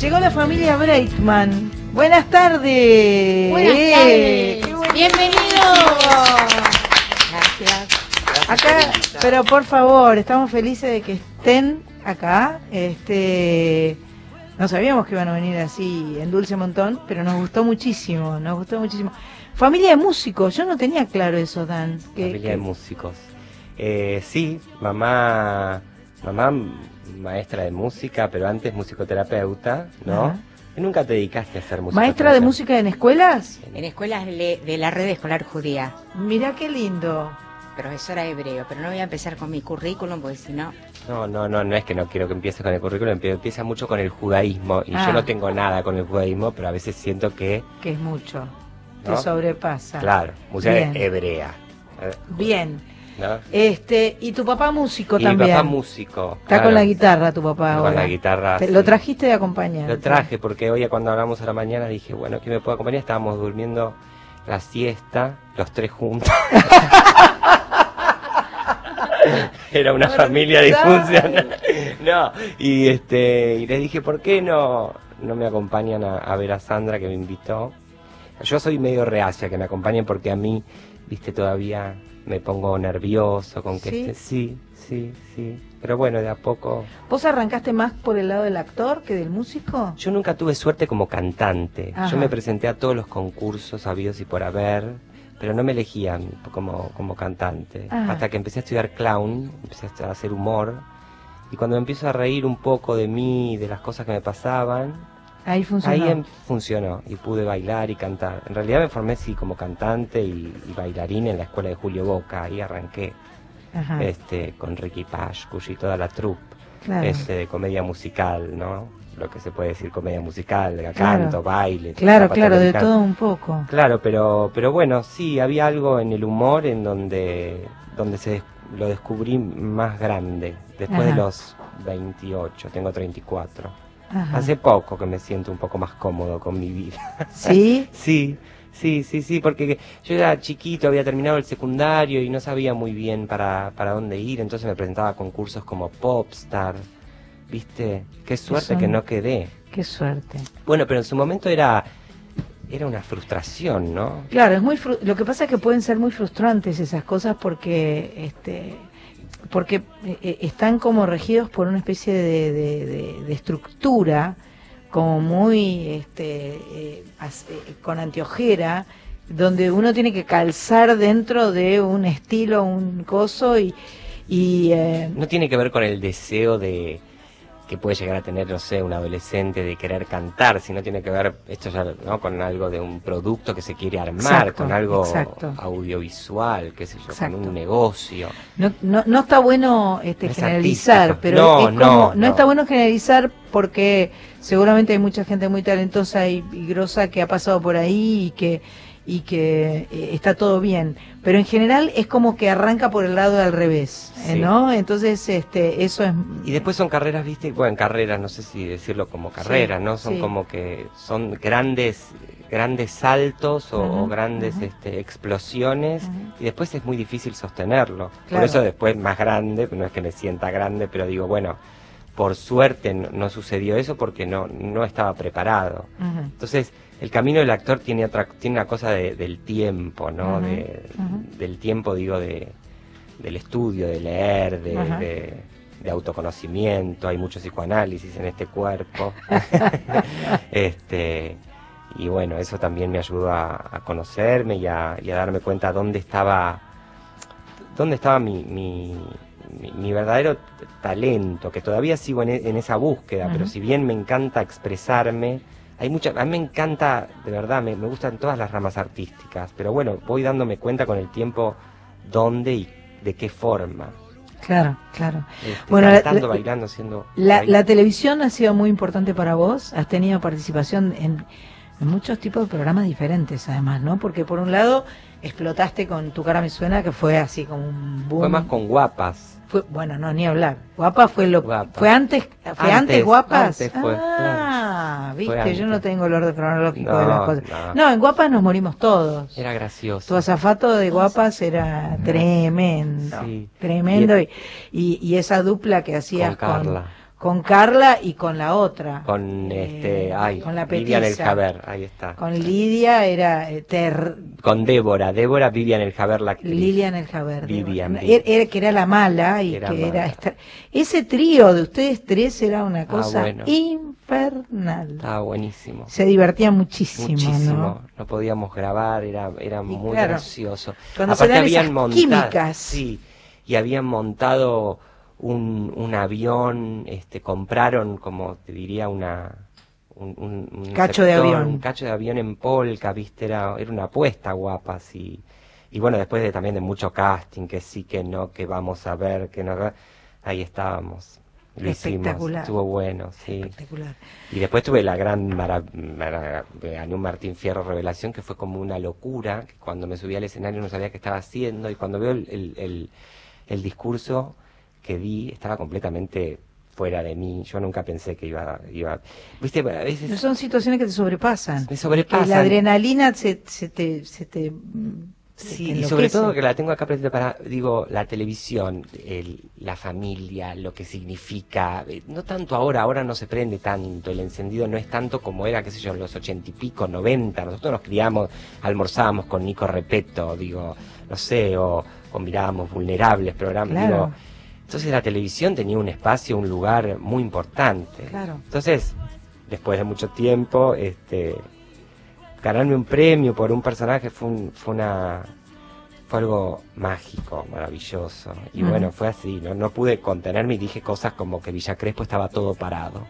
Llegó la familia Breitman. Buenas tardes. Buenas Eh, tardes. qué bueno. Bienvenido. Gracias. Acá, pero por favor, estamos felices de que estén acá. Este, no sabíamos que iban a venir así en dulce montón, pero nos gustó muchísimo, nos gustó muchísimo. Familia de músicos, yo no tenía claro eso, Dan. que- Familia que- de músicos. Eh, sí, mamá, mamá maestra de música, pero antes musicoterapeuta, ¿no? Ajá. Y nunca te dedicaste a ser música. Maestra de música en escuelas. En escuelas de de la red escolar judía, Mirá qué lindo. profesora de hebreo, pero no voy a empezar con mi currículum porque si no, No, no, no, no es que no quiero que empieces con el currículum, empie- empieza mucho con el judaísmo. Y Ah. yo no tengo nada con el judaísmo, pero a veces siento que, Que es mucho. Te ¿No? sobrepasa. claro, música Bien. hebrea. Bien. ¿No? Este, y tu papá músico Y mi también. papá músico. Está claro. con la guitarra tu papá Con ahora. la guitarra. Te- Lo trajiste de acompañar. Lo traje porque hoy cuando hablamos a la mañana dije, bueno, ¿quién me puede acompañar? Estábamos durmiendo la siesta, los tres juntos. Era una Bueno, familia disfuncional. No, y este y les dije, ¿por qué no, no me acompañan a, a ver a Sandra que me invitó? Yo soy medio reacia que me acompañen porque a mí, viste, todavía me pongo nervioso con que ¿Sí? este- sí, sí, sí. Pero bueno, de a poco ¿Vos arrancaste más por el lado del actor que del músico? Yo nunca tuve suerte como cantante. Ajá. Yo me presenté a todos los concursos habidos y por haber, pero no me elegían como, como cantante. Ajá. Hasta que empecé a estudiar clown, empecé a hacer humor. Y cuando me empiezo a reír un poco de mí, de las cosas que me pasaban, Ahí funcionó. ahí em- funcionó y pude bailar y cantar. En realidad me formé sí como cantante y, y bailarín en la escuela de Julio Boca. Ahí arranqué Ajá, este, con Ricky Pashkush y toda la troupe claro. este, de comedia musical, ¿no? Lo que se puede decir comedia musical, de Claro. canto, baile. Claro, claro, de todo un poco. Claro, pero, pero bueno, sí, había algo en el humor en donde, donde se lo descubrí más grande, después Ajá. de los 28, tengo 34. Ajá. Hace poco que me siento un poco más cómodo con mi vida. ¿Sí? Sí, sí, sí, sí, porque yo era chiquito, había terminado el secundario y no sabía muy bien para, para dónde ir, entonces me presentaba a concursos como Popstar, ¿viste? Qué suerte que no quedé. Qué suerte. Bueno, pero en su momento era, era una frustración, ¿no? Claro, es muy fru- lo que pasa es que pueden ser muy frustrantes esas cosas porque este porque eh, eh, están como regidos por una especie de, de- estructura como muy este eh, con anteojera donde uno tiene que calzar dentro de un estilo, un coso y y eh, No tiene que ver con el deseo de que puede llegar a tener, no sé, un adolescente de querer cantar, sino tiene que ver esto ya, ¿no? Con algo de un producto que se quiere armar, Exacto, con algo exacto. audiovisual, qué sé yo, Exacto. con un negocio. No, no, no está bueno este, No es generalizar, pero No, es como, no, no, no. está bueno generalizar porque seguramente hay mucha gente muy talentosa y, y grosa que ha pasado por ahí y que y que eh, está todo bien, pero en general es como que arranca por el lado al revés, eh, Sí. ¿no? Entonces este eso es Y después son carreras, viste, bueno, carreras, no sé si decirlo como carreras, ¿no? Son sí. como que son grandes grandes saltos o, grandes este, explosiones y después es muy difícil sostenerlo. Claro. Por eso después más grande, no es que me sienta grande, pero digo, bueno, por suerte no, no sucedió eso porque no, no estaba preparado. Entonces, el camino del actor tiene otra, tiene una cosa de- del tiempo, ¿no? De-. Del tiempo, digo, de, del estudio, de leer, de, Ajá. de- de autoconocimiento, hay mucho psicoanálisis en este cuerpo. este Y bueno, eso también me ayudó a, a conocerme y a, y a darme cuenta dónde estaba, dónde estaba mi, mi, mi- mi verdadero talento, que todavía sigo en, en esa búsqueda, pero si bien me encanta expresarme, hay mucha, a mí me encanta, de verdad, me, me gustan todas las ramas artísticas, pero bueno, voy dándome cuenta con el tiempo dónde y de qué forma. Claro, claro. Este, Bueno, la- cantando, la- bailando, haciendo... La, televisión ha sido muy importante para vos, has tenido participación en, en muchos tipos de programas diferentes además, ¿no? Porque por un lado explotaste con Tu cara me suena, que fue así como un boom. Fue más con guapas. Fue- bueno, no, ni hablar. Guapa fue lo Guapa. fue antes, fue antes, Antes, guapas. antes fue, ah, viste, Fue yo no tengo el orden cronológico de las cosas. no. No, en guapas nos morimos todos. Era gracioso. Tu azafato de guapas era tremendo, Sí. tremendo y, y, y esa dupla que hacías Con Carla. con Carla y con la otra. Con Eh, este, ay, con la Vivian el petiza. Javer, ahí está. Con Lidia era eh, ter, Con Débora, Débora Vivian el Javer, la actriz. Lilian el Javer. Vivian, Era- era- que era la mala y Era que mala. era ese trío de ustedes tres era una cosa Ah, bueno. infernal. Estaba buenísimo. Se divertía muchísimo, Muchísimo. ¿no? ¿no? podíamos grabar, era, era muy claro, gracioso. cuando se dan esas químicas. Sí, y habían montado un, un avión, este, compraron, como te diría, una. Un, un- un Cacho de avión. Un cacho de avión en polka, viste, era, era una apuesta guapa, sí. Y bueno, después de, también de mucho casting, que sí, que no, que vamos a ver, que no, ahí estábamos. Lo hicimos, Espectacular. estuvo bueno, sí. Espectacular. Y después tuve la gran mara, mara- gané un Martín Fierro Revelación que fue como una locura, que cuando me subí al escenario no sabía qué estaba haciendo y cuando veo el, el, el- el discurso que di estaba completamente fuera de mí. Yo nunca pensé que iba, iba, viste, a veces No son situaciones que te sobrepasan. me sobrepasan. Que la adrenalina se, se te... Se te Sí, y sobre todo que la tengo acá presente para, digo, la televisión, el- la familia, lo que significa, eh, no tanto ahora, ahora no se prende tanto, el encendido no es tanto como era, qué sé yo, en los ochenta y pico, noventa, nosotros nos criamos, almorzábamos con Nico Repeto, digo, no sé, o, o mirábamos vulnerables programas, Claro. digo, entonces la televisión tenía un espacio, un lugar muy importante. Claro. Entonces, después de mucho tiempo, este, ganarme un premio por un personaje fue, un- fue una fue algo mágico, maravilloso. Y bueno, fue así, ¿no? No pude contenerme y dije cosas como que Villa Crespo estaba todo parado,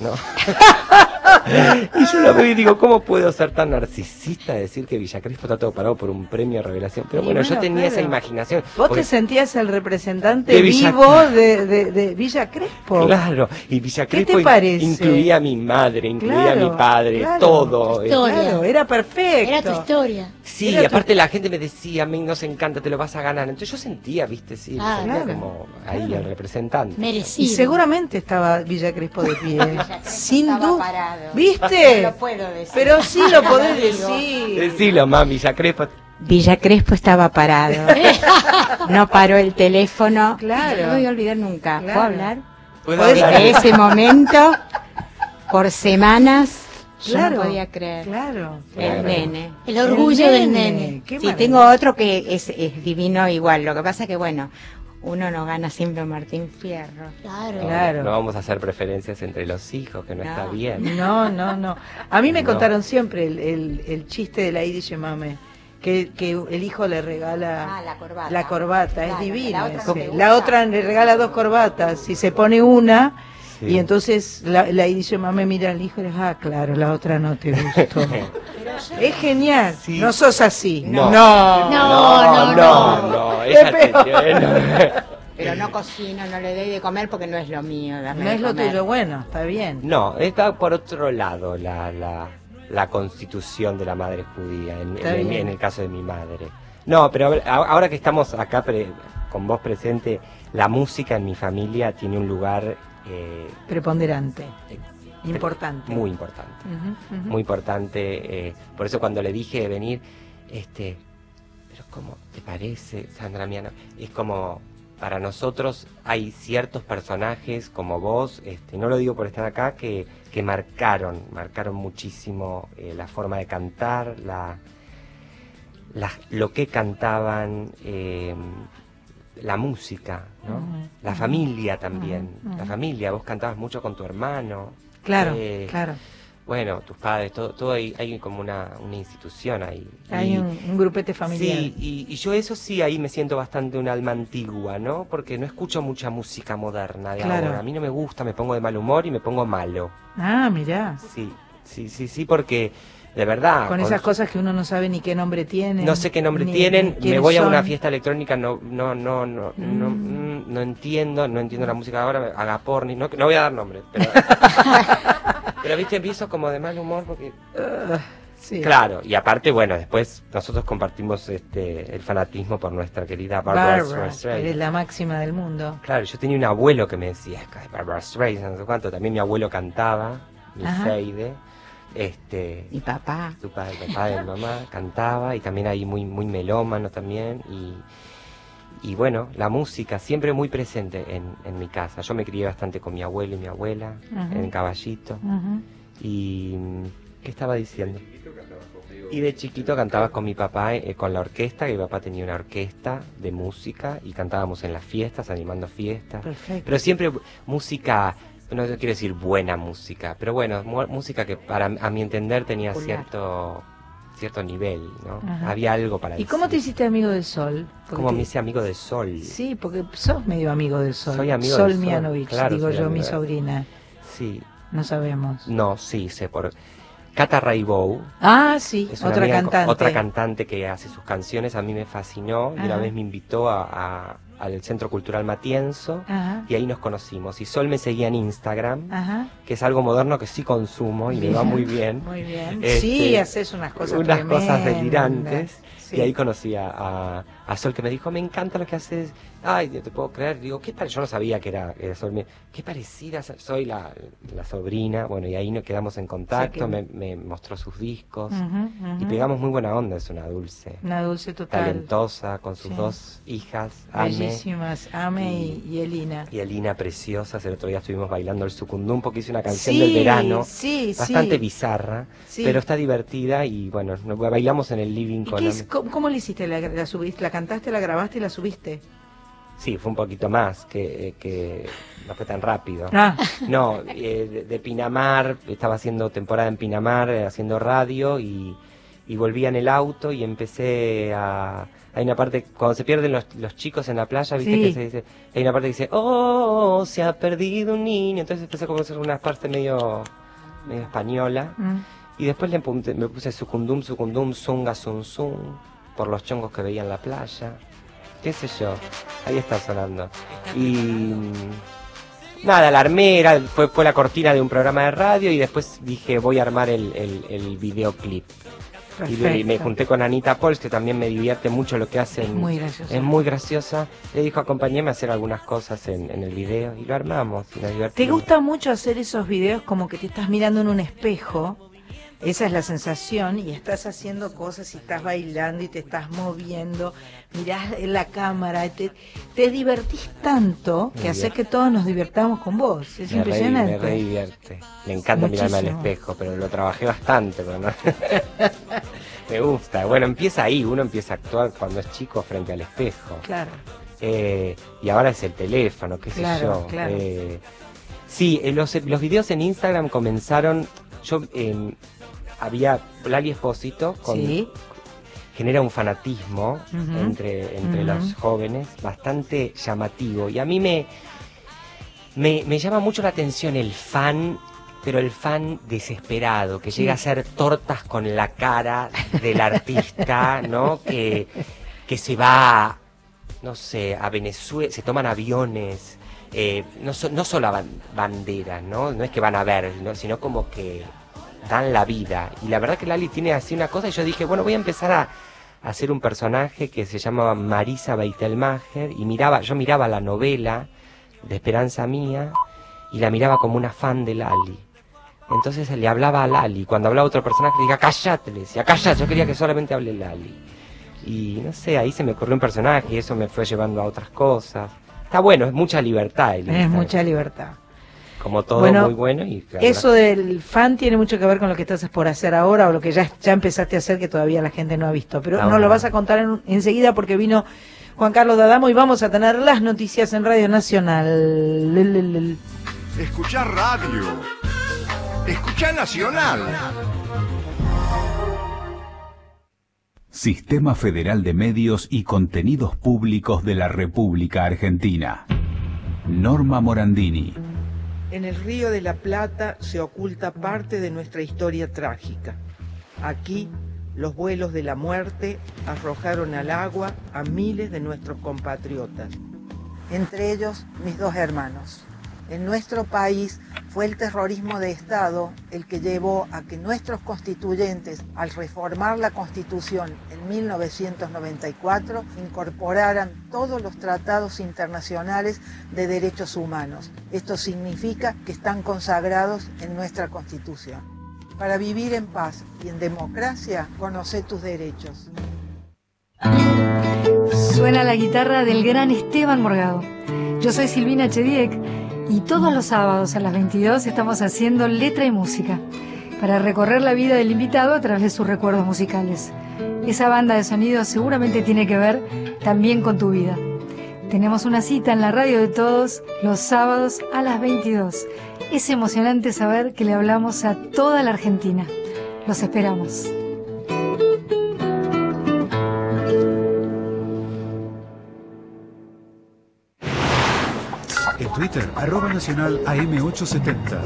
¿no? y yo lo veo y digo, ¿cómo puedo ser tan narcisista de decir que Villa Crespo está todo parado por un premio de revelación? Pero Y bueno, yo tenía esa imaginación. Vos porque- te sentías el representante De Villa- vivo de, de, de Villa Crespo. Claro, y Villa ¿Qué te Crespo parece? incluía a mi madre, incluía a mi padre, claro. todo. Claro, era perfecto. Era tu historia. Sí, Era y tu- aparte la gente me decía, a mí nos encanta, te lo vas a ganar. Entonces yo sentía, viste, sí, Ah, sentía claro. como ahí Claro. el representante. Y Merecido. seguramente estaba Villa Crespo de pie. Sin duda. ¿Viste? No lo puedo decir. Pero sí lo podés decir. Decilo, mami, Villa Crespo. Villa Crespo estaba parado. No paró el teléfono. Claro. No lo voy a olvidar nunca. Claro. ¿Puedo hablar? ¿Puedo hablar? De ese momento, por semanas, yo Claro. no podía creer. Claro. El Claro. nene. El orgullo El del nene. nene. Qué Sí, maravilla. tengo otro que es, es divino igual. Lo que pasa que, bueno, uno no gana siempre Martín Fierro. Claro. No, Claro. No vamos a hacer preferencias entre los hijos, que no, No. está bien. No, no, no. A mí me No. contaron siempre el, el, el chiste de la Idi Yemame, que, que el hijo le regala Ah, la corbata. la corbata, es divino. la otra no La le regala dos corbatas, y se pone una, Sí. y entonces la, la Idi Yemame mira al hijo y le dice, ah, claro, la otra no te gustó. es genial, Sí. no sos así. No. no. No, no, no, no, Es tiene. Pero no cocino, no le doy de comer porque no es lo mío. No es lo tuyo, bueno, está bien. No, está por otro lado la, la, la constitución de la madre judía, en, en- en el caso de mi madre. No, pero ahora que estamos acá pre- con vos presente, la música en mi familia tiene un lugar eh, Preponderante, importante. muy importante. Muy importante. eh, por eso cuando le dije de venir, este, pero ¿cómo te parece, Sandra Miano? Es como, para nosotros hay ciertos personajes como vos, este, no lo digo por estar acá, que, que marcaron, marcaron muchísimo eh, la forma de cantar, la, la- lo que cantaban, eh, la música, ¿no? La familia también, la familia, vos cantabas mucho con tu hermano. Claro, eh, claro. bueno, tus padres, todo, todo hay, hay como una, una institución ahí. Hay Y- un, un grupete familiar. Sí, y, y yo eso sí, ahí me siento bastante un alma antigua, ¿no? Porque no escucho mucha música moderna de Claro. ahora. A mí no me gusta, me pongo de mal humor y me pongo malo. Ah, mirá. Sí, sí, sí, sí, porque de verdad... Con esas cosas que uno no sabe ni qué nombre tienen. No sé qué nombre ni- tienen, ni me voy a son. una fiesta electrónica, no, no, no, no, no, Mm. mm, no entiendo, no entiendo la música ahora, me- agaporni, no, no voy a dar nombres, pero, pero viste, empiezo como de mal humor porque Ah, sí. Claro, y aparte, bueno, después nosotros compartimos este el fanatismo por nuestra querida Barbara, Barbara, Streisand. eres la máxima del mundo. Claro, yo tenía un abuelo que me decía, "Es que Barbara Streisand, no sé cuánto, también mi abuelo cantaba, mi. Seide, este, Mi papá. tu padre, papá de mi mamá, cantaba, y también ahí muy, muy melómano también, y, y bueno, la música siempre muy presente en, en mi casa. Yo me crié bastante con mi abuelo y mi abuela, Ujú. en Caballito. Y ¿qué estaba diciendo? Y de chiquito cantaba con mi papá, eh, con la orquesta, que mi papá tenía una orquesta de música y cantábamos en las fiestas, animando fiestas. Perfecto. Pero siempre música, no quiero decir buena música, pero bueno, música que para a mi entender tenía Popular. cierto cierto nivel, ¿no? Ajá. Había algo para ¿Y cómo te hiciste amigo del sol? Porque Como te- me hice amigo de Sol. Sí, porque sos medio amigo del sol. Soy amigo Sol del Sol, Mianovich, claro, digo yo, mi sobrina. Sí. No sabemos. No, sí, sé por Cata Raibou. Ah, sí, Es otra amiga- cantante. Otra cantante que hace sus canciones, a mí me fascinó y una vez me invitó a, a- al Centro Cultural Matienzo Ajá, y ahí nos conocimos. Y Sol me seguía en Instagram, ajá. que es algo moderno que sí consumo y me va muy bien. Muy bien. Este, sí, haces unas cosas unas cosas delirantes. Sí. Y ahí conocí a, a- a Sol que me dijo, me encanta lo que haces. Ay, te puedo creer. Digo, ¿qué tal? Yo no sabía que era, que era Sol. Me- qué parecida soy la, la sobrina. Bueno, y ahí nos quedamos en contacto. que- me, me mostró sus discos. Y pegamos muy buena onda. Es una dulce. Una dulce total. Talentosa, con sus Sí. dos hijas, Ame Bellísimas, Ame y, y Elina. y Elina, preciosas. El otro día estuvimos bailando el sucundum porque hice una canción Sí, del verano. sí, Bastante sí. bizarra, pero está divertida y bueno, bailamos en el living ¿Y con qué Ame. es- cómo, cómo le hiciste? ¿La, la subiste? ¿La cantaste, la grabaste y la subiste? Sí, fue un poquito más, que, eh, que no fue tan rápido. Ah, No, eh, de, de Pinamar, estaba haciendo temporada en Pinamar, eh, haciendo radio y, y volvía en el auto y empecé a... Hay una parte, cuando se pierden los, los chicos en la playa, viste Sí. que se dice, hay una parte que dice, oh, se ha perdido un niño, entonces empecé a hacer una parte medio, medio española. mm. Y después le apunté- me puse sucundum, sucundum, zunga, zum, zum, por los chongos que veía en la playa. Qué sé yo, ahí está sonando. Y nada, la armé, era- fue, fue la cortina de un programa de radio y después dije voy a armar el, el, el videoclip. Y, me junté con Anita Pols, que también me divierte mucho lo que hacen. Es muy graciosa. Es muy graciosa. Le dijo acompañéme a hacer algunas cosas en, en el video y lo armamos. Y nos ¿Te gusta mucho hacer esos videos como que te estás mirando en un espejo? Esa es la sensación y estás haciendo cosas y estás bailando y te estás moviendo, mirás la cámara, te, te divertís tanto que divierte. que todos nos divertamos con vos. Es Me re, impresionante. me re divierte. Me encanta mirarme al espejo, pero lo trabajé bastante. Pero no. me gusta. Bueno, empieza ahí. Uno empieza a actuar cuando es chico frente al espejo. Claro. Eh, y ahora es el teléfono, qué sé Claro, yo. claro. Eh, sí, eh, los, los videos en Instagram comenzaron. Yo eh, había Lali Espósito con, Sí. genera un fanatismo entre, entre los jóvenes bastante llamativo. Y a mí me, me, me llama mucho la atención el fan, pero el fan desesperado, que llega a hacer tortas con la cara del artista, ¿no? Que, que se va, no sé, a Venezuela, se toman aviones. eh, no, so- no solo banderas, ¿no? No es que van a ver, ¿no? sino como que dan la vida. Y la verdad que Lali tiene así una cosa y yo dije, bueno, voy a empezar a, hacer un personaje que se llamaba Marisa Beitelmacher y miraba, yo miraba la novela de Esperanza Mía y la miraba como una fan de Lali. Entonces le hablaba a Lali. Cuando hablaba otro personaje, le decía, callate, le decía, callate, yo quería que solamente hable Lali. Y no sé, ahí se me ocurrió un personaje y eso me fue llevando a otras cosas. Está bueno, es mucha libertad. el Es mucha libertad. Como todo Bueno, muy bueno y claro, Eso del fan tiene mucho que ver con lo que estás por hacer ahora o lo que ya, ya empezaste a hacer que todavía la gente no ha visto. Pero No, nos lo vas a contar en- enseguida porque vino Juan Carlos Dadamo y vamos a tener las noticias en Radio Nacional. Lel, lel, lel. Escuchar radio. Escuchar Nacional. Sistema Federal de Medios y Contenidos Públicos de la República Argentina. Norma Morandini. En el río de la Plata se oculta parte de nuestra historia trágica. Aquí, los vuelos de la muerte arrojaron al agua a miles de nuestros compatriotas. entre ellos mis dos hermanos. En nuestro país fue el terrorismo de Estado el que llevó a que nuestros constituyentes, al reformar la Constitución en 1994, incorporaran todos los tratados internacionales de derechos humanos. Esto significa que están consagrados en nuestra Constitución. Para vivir en paz y en democracia, conoce tus derechos. Suena la guitarra del gran Esteban Morgado. Yo soy Silvina Chediek y todos los sábados a las 22 estamos haciendo letra y música para recorrer la vida del invitado a través de sus recuerdos musicales. Esa banda de sonido seguramente tiene que ver también con tu vida. Tenemos una cita en la radio de todos los sábados a las 22. Es emocionante saber que le hablamos a toda la Argentina. Los esperamos. Twitter, arroba nacional AM870.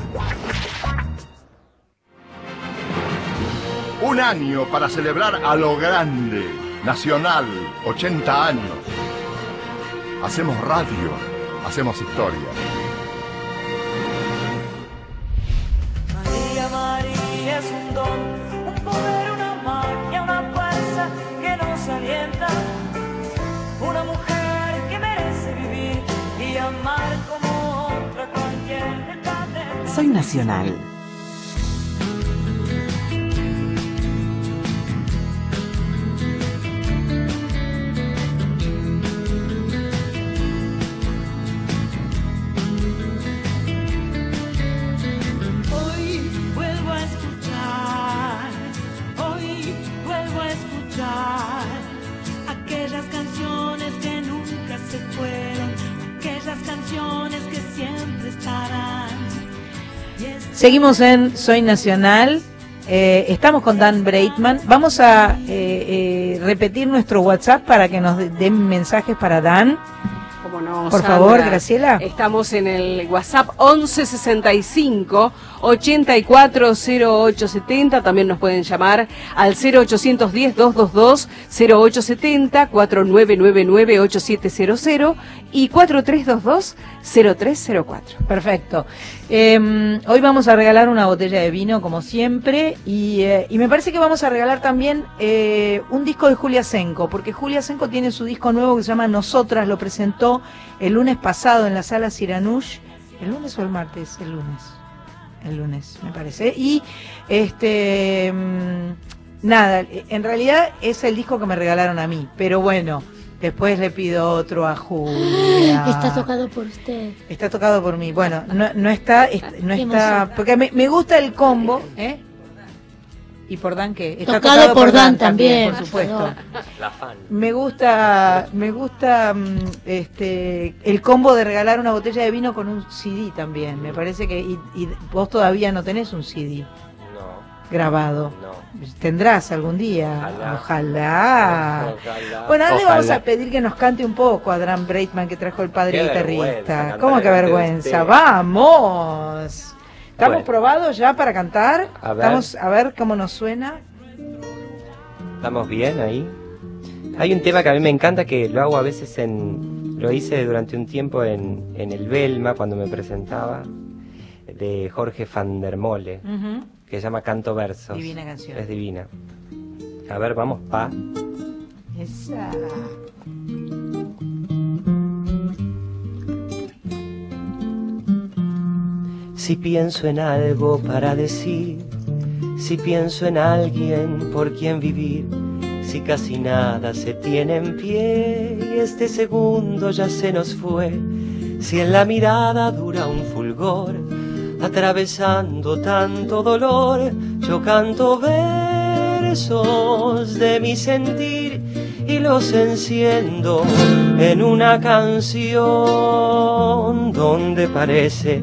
Un año para celebrar a lo grande. Nacional, 80 años. Hacemos radio, hacemos historia. Escuchar aquellas canciones que nunca se fueron, aquellas canciones que siempre estarán. Seguimos en Soy Nacional. Eh, estamos con Dan Breitman. Vamos a eh, eh, repetir nuestro WhatsApp para que nos de- den mensajes para Dan. No, Por Sandra. favor, Graciela. Estamos en el WhatsApp 1165 840870. También nos pueden llamar al 0810 222 0870 4999 8700 y 4322 0304. Perfecto. Eh, hoy vamos a regalar una botella de vino, como siempre, y, eh, y me parece que vamos a regalar también eh, un disco de Julia Senko, porque Julia Senko tiene su disco nuevo que se llama Nosotras, lo presentó el lunes pasado en la sala Siranush. ¿El lunes o el martes? El lunes. El lunes, me parece. Y este. mm, Nada, en realidad es el disco que me regalaron a mí, pero bueno, después le pido otro a Julia. Está tocado por usted. Está tocado por mí. Bueno, no, no está, est- no está, porque me, me gusta el combo, ¿eh? ¿Y por Dan qué? Está Tocado por Dan también, por supuesto. perdón. La fan. Me gusta, me gusta mm, este el combo de regalar una botella de vino con un CD también. Me parece que y, y vos todavía no tenés un CD No, grabado. no. Tendrás algún día. Ojalá. Ojalá. Ojalá. Bueno, ahora le vamos a pedir que nos cante un poco a Dan Breitman que trajo el padre Qué guitarrista. ¿Cómo que vergüenza? ¡Vamos! ¿Estamos Bueno. probados ya para cantar? A ver. Estamos a ver cómo nos suena. ¿Estamos bien ahí? Hay un tema que a mí me encanta que lo hago a veces en. Lo hice durante un tiempo en, en el Belma cuando me presentaba, de Jorge van der Mole, que se llama Canto Versos. Divina canción. Es divina. A ver, vamos, pa. Esa. Si pienso en algo para decir, si pienso en alguien por quien vivir, si casi nada se tiene en pie y este segundo ya se nos fue, si en la mirada dura un fulgor, atravesando tanto dolor, yo canto versos de mi sentir y los enciendo en una canción donde parece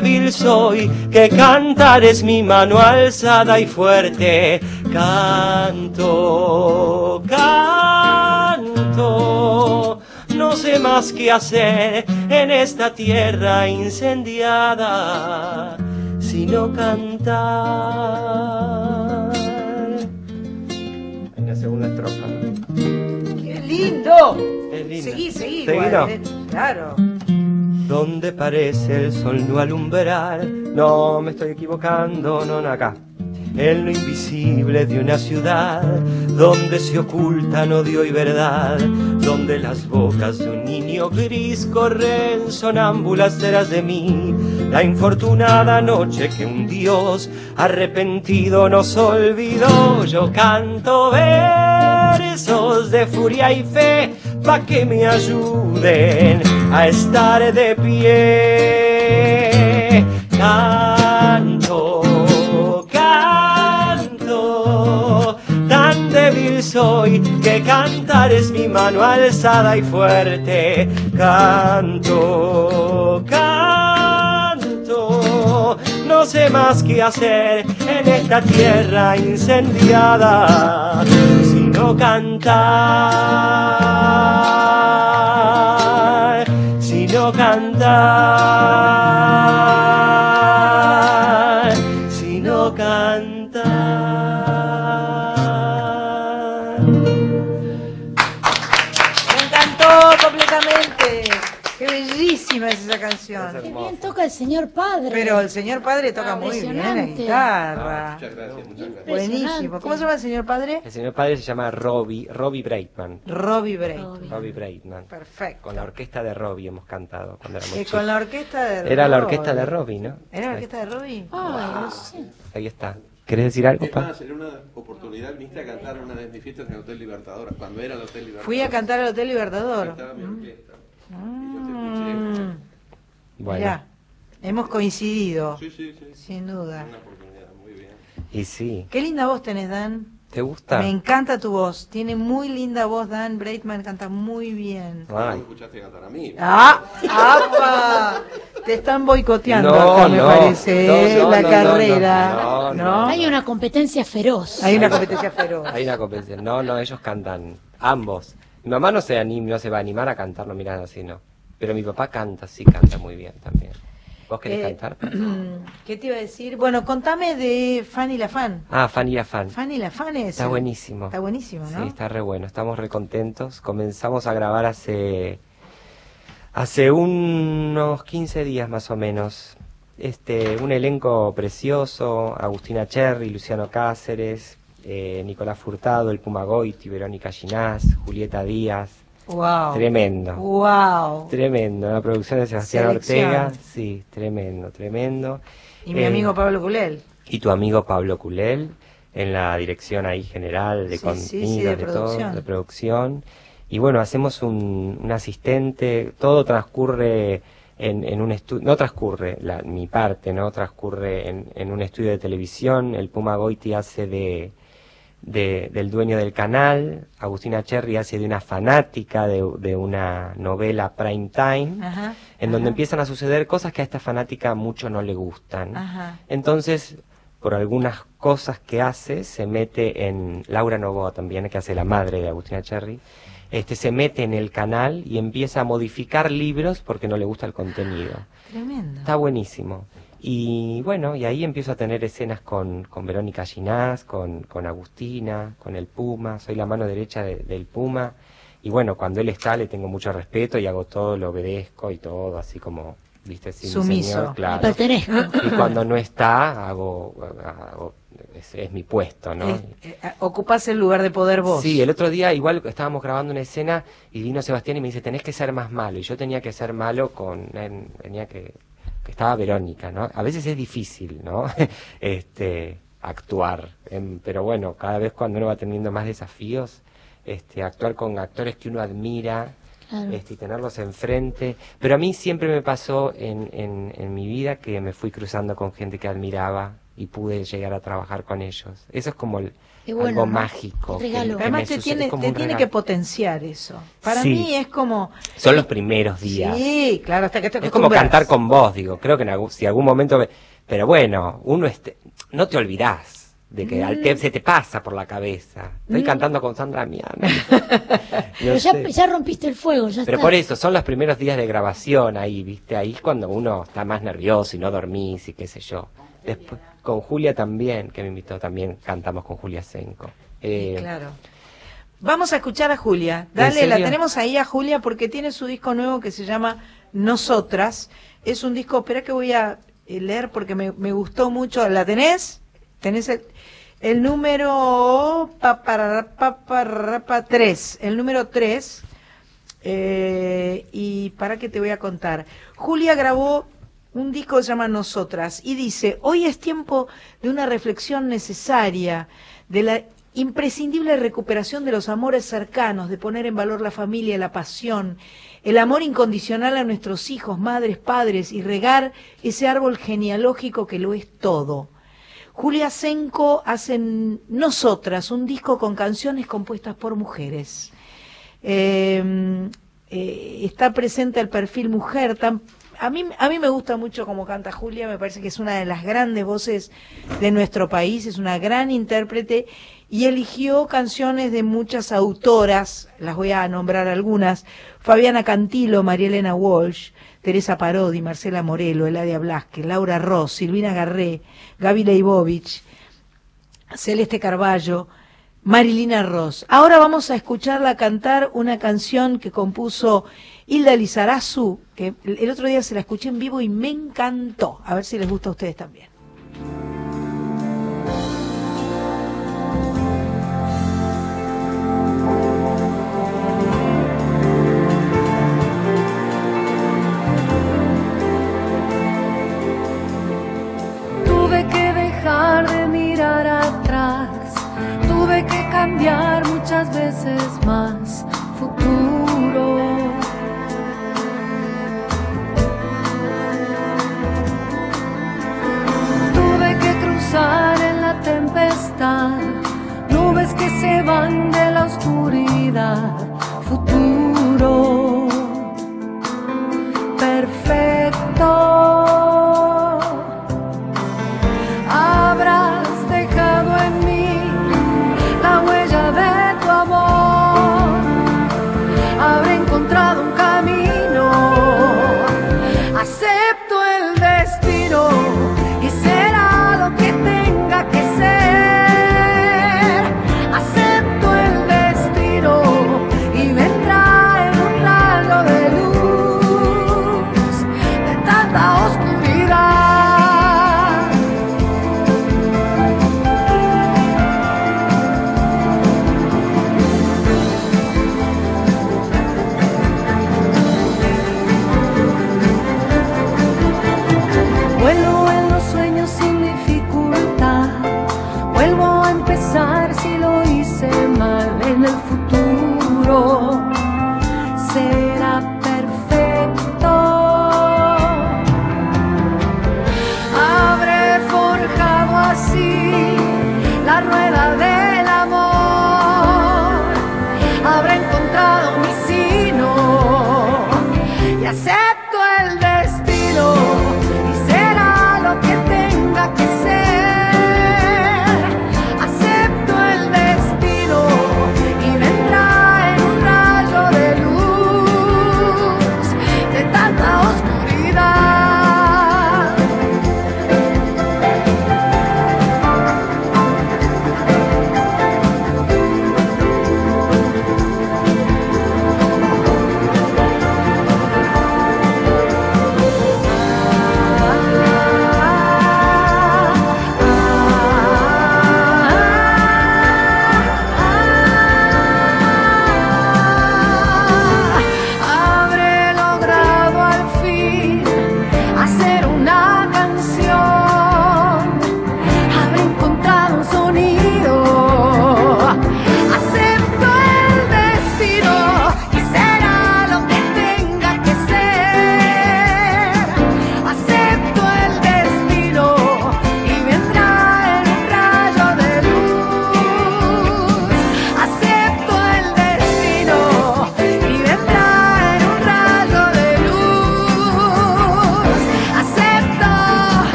débil soy que cantar es mi mano alzada y fuerte. Canto, canto, no sé más qué hacer en esta tierra incendiada, sino cantar. En la segunda estrofa. ¿no? ¡Bravo! Es linda. Seguí, seguí. Seguí, igual, no. eh. Claro. Donde parece el sol no alumbrar. No, me estoy equivocando, no, acá. En lo invisible de una ciudad, donde se ocultan odio y verdad, donde las bocas de un niño gris corren sonámbulas ceras de mí. La infortunada noche que un Dios arrepentido nos olvidó, yo canto versos de furia y fe pa' que me ayuden a estar de pie. Canto, canto, tan débil soy que cantar es mi mano alzada y fuerte. Canto, canto, no sé más qué hacer en esta tierra incendiada, sino cantar, sino cantar, sino cantar. Bellísima es esa canción. Qué bien toca el señor padre. Pero el señor padre toca muy bien la guitarra. Muchas gracias, muchas gracias. Buenísimo. ¿Cómo se llama el señor padre? El señor padre se llama Robbie, Robbie Breitman. Robbie Bray. Robbie Breitman. Perfecto. Con la orquesta de Robbie hemos cantado cuando éramos chicos. con la orquesta de Era la Robbie. orquesta de Robbie, ¿no? ¿Era la orquesta de Robbie? Ay, no sé. Ahí está. ¿Querés decir algo, Es pa? más, en una oportunidad viniste a cantar una de mis fiestas en el Hotel Libertador, cuando era el Hotel Libertador. Fui a cantar al Hotel Libertador. Estaba mi orquesta. Mm. Bueno. Mirá, hemos coincidido. Sí, sí, sí. Sin duda. Una oportunidad, muy bien. Y sí. Qué linda voz tenés, Dan. ¿Te gusta? Me encanta tu voz. Tiene muy linda voz, Dan Breitman. Canta muy bien. No me escuchaste cantar a mí. ¡Ah! ¡Apa! Te están boicoteando No, acá, me no. parece, No, no, la no, carrera. no, no, Hay una competencia feroz. Hay una competencia feroz. Hay una competencia. No, no, ellos cantan. Ambos. Mi mamá no se, anim- no se va a animar a cantar, no miran así, no. Pero mi papá canta, sí canta muy bien también. ¿Vos querés Eh, cantar? ¿Qué te iba a decir? Bueno, contame de Fanny la Fan. Ah, Fanny la Fan. Fanny la Fan es. Está buenísimo. Está buenísimo, ¿no? Sí, está re bueno. Estamos re contentos. Comenzamos a grabar hace hace unos 15 días más o menos. Este, un elenco precioso, Agustina Cherry, Luciano Cáceres, eh, Nicolás Furtado, el Puma Goiti, Verónica Ginás, Julieta Díaz. Wow. Tremendo. Wow. Tremendo, la producción de Sebastián Selección. Ortega, sí, tremendo, tremendo. Y mi Eh, amigo Pablo Culel. y tu amigo Pablo Culel en la dirección ahí general de Sí, contenido, sí, sí, de todo, producción. de producción. Y bueno, hacemos un, un asistente, todo transcurre en, en un estudio, no transcurre, la, mi parte, ¿no? Transcurre en, en un estudio de televisión, el Puma Goiti hace de, de- del dueño del canal, Agustina Cherry hace de una fanática de, de una novela prime time, Ajá. en donde empiezan a suceder cosas que a esta fanática mucho no le gustan. Ajá. Entonces, por algunas cosas que hace, se mete en Laura Novoa también, que hace la madre de Agustina Cherry, este se mete en el canal y empieza a modificar libros porque no le gusta el contenido. Tremendo. Está buenísimo. Y bueno, y ahí empiezo a tener escenas con, con Verónica Ginás, con, con Agustina, con el Puma, soy la mano derecha de- del Puma. Y bueno, cuando él está le tengo mucho respeto y hago todo, lo obedezco y todo, así como, viste, sí, mi Sumiso. señor, claro. Pertenezco. Y cuando no está, hago, hago- es, es mi puesto, ¿no? Eh, eh, ocupás el lugar de poder vos. Sí, el otro día igual estábamos grabando una escena y vino Sebastián y me dice, tenés que ser más malo. Y yo tenía que ser malo con, en- tenía que estaba Verónica, ¿no? A veces es difícil, ¿no? este, actuar. em, pero bueno, cada vez cuando uno va teniendo más desafíos, este, actuar con actores que uno admira, Claro. este, y tenerlos enfrente. Pero a mí siempre me pasó en, en, en mi vida que me fui cruzando con gente que admiraba y pude llegar a trabajar con ellos. Eso es como el, bueno, algo ¿no? mágico. que- Regalo. que Además me te tiene, te tiene que potenciar eso. Para Sí. mí es como... Son los primeros días. Sí, claro, hasta que te es como cantar con vos, digo. Creo que en algún, si algún momento... me- Pero bueno, uno este, no te olvidás de que al te- se te pasa por la cabeza. Estoy Mm. cantando con Sandra Miana. Pero ya, ya rompiste el fuego, ya Pero está. por eso, son los primeros días de grabación ahí, ¿viste? Ahí es cuando uno está más nervioso y no dormís y qué sé yo. Después, con Julia también, que me invitó también, cantamos con Julia Senco. Eh, Claro. Vamos a escuchar a Julia. Dale, la tenemos ahí a Julia porque tiene su disco nuevo que se llama Nosotras. Es un disco, espera que voy a eh, leer porque me, me gustó mucho. ¿La tenés? ¿Tenés el, el número paparapa 3? El número 3. Eh, y para qué te voy a contar. Julia grabó un disco se llama Nosotras y dice, hoy es tiempo de una reflexión necesaria, de la imprescindible recuperación de los amores cercanos, de poner en valor la familia, la pasión, el amor incondicional a nuestros hijos, madres, padres y regar ese árbol genealógico que lo es todo. Julia Senko hace Nosotras un disco con canciones compuestas por mujeres. Eh, eh, está presente el perfil mujer. Tan, a, mí, a mí me gusta mucho cómo canta Julia, me parece que es una de las grandes voces de nuestro país, es una gran intérprete y eligió canciones de muchas autoras, las voy a nombrar algunas, Fabiana Cantilo, María Elena Walsh, Teresa Parodi, Marcela Morelo, Eladia Blasque, Laura Ross, Silvina Garré, Gaby Leibovich, Celeste Carballo, Marilina Ross. Ahora vamos a escucharla cantar una canción que compuso Hilda Lizarazu, que el otro día se la escuché en vivo y me encantó. A ver si les gusta a ustedes también. Tuve que dejar de mirar atrás, tuve que cambiar muchas veces más futuro. En la tempestad, nubes que se van de la oscuridad, futuro perfecto.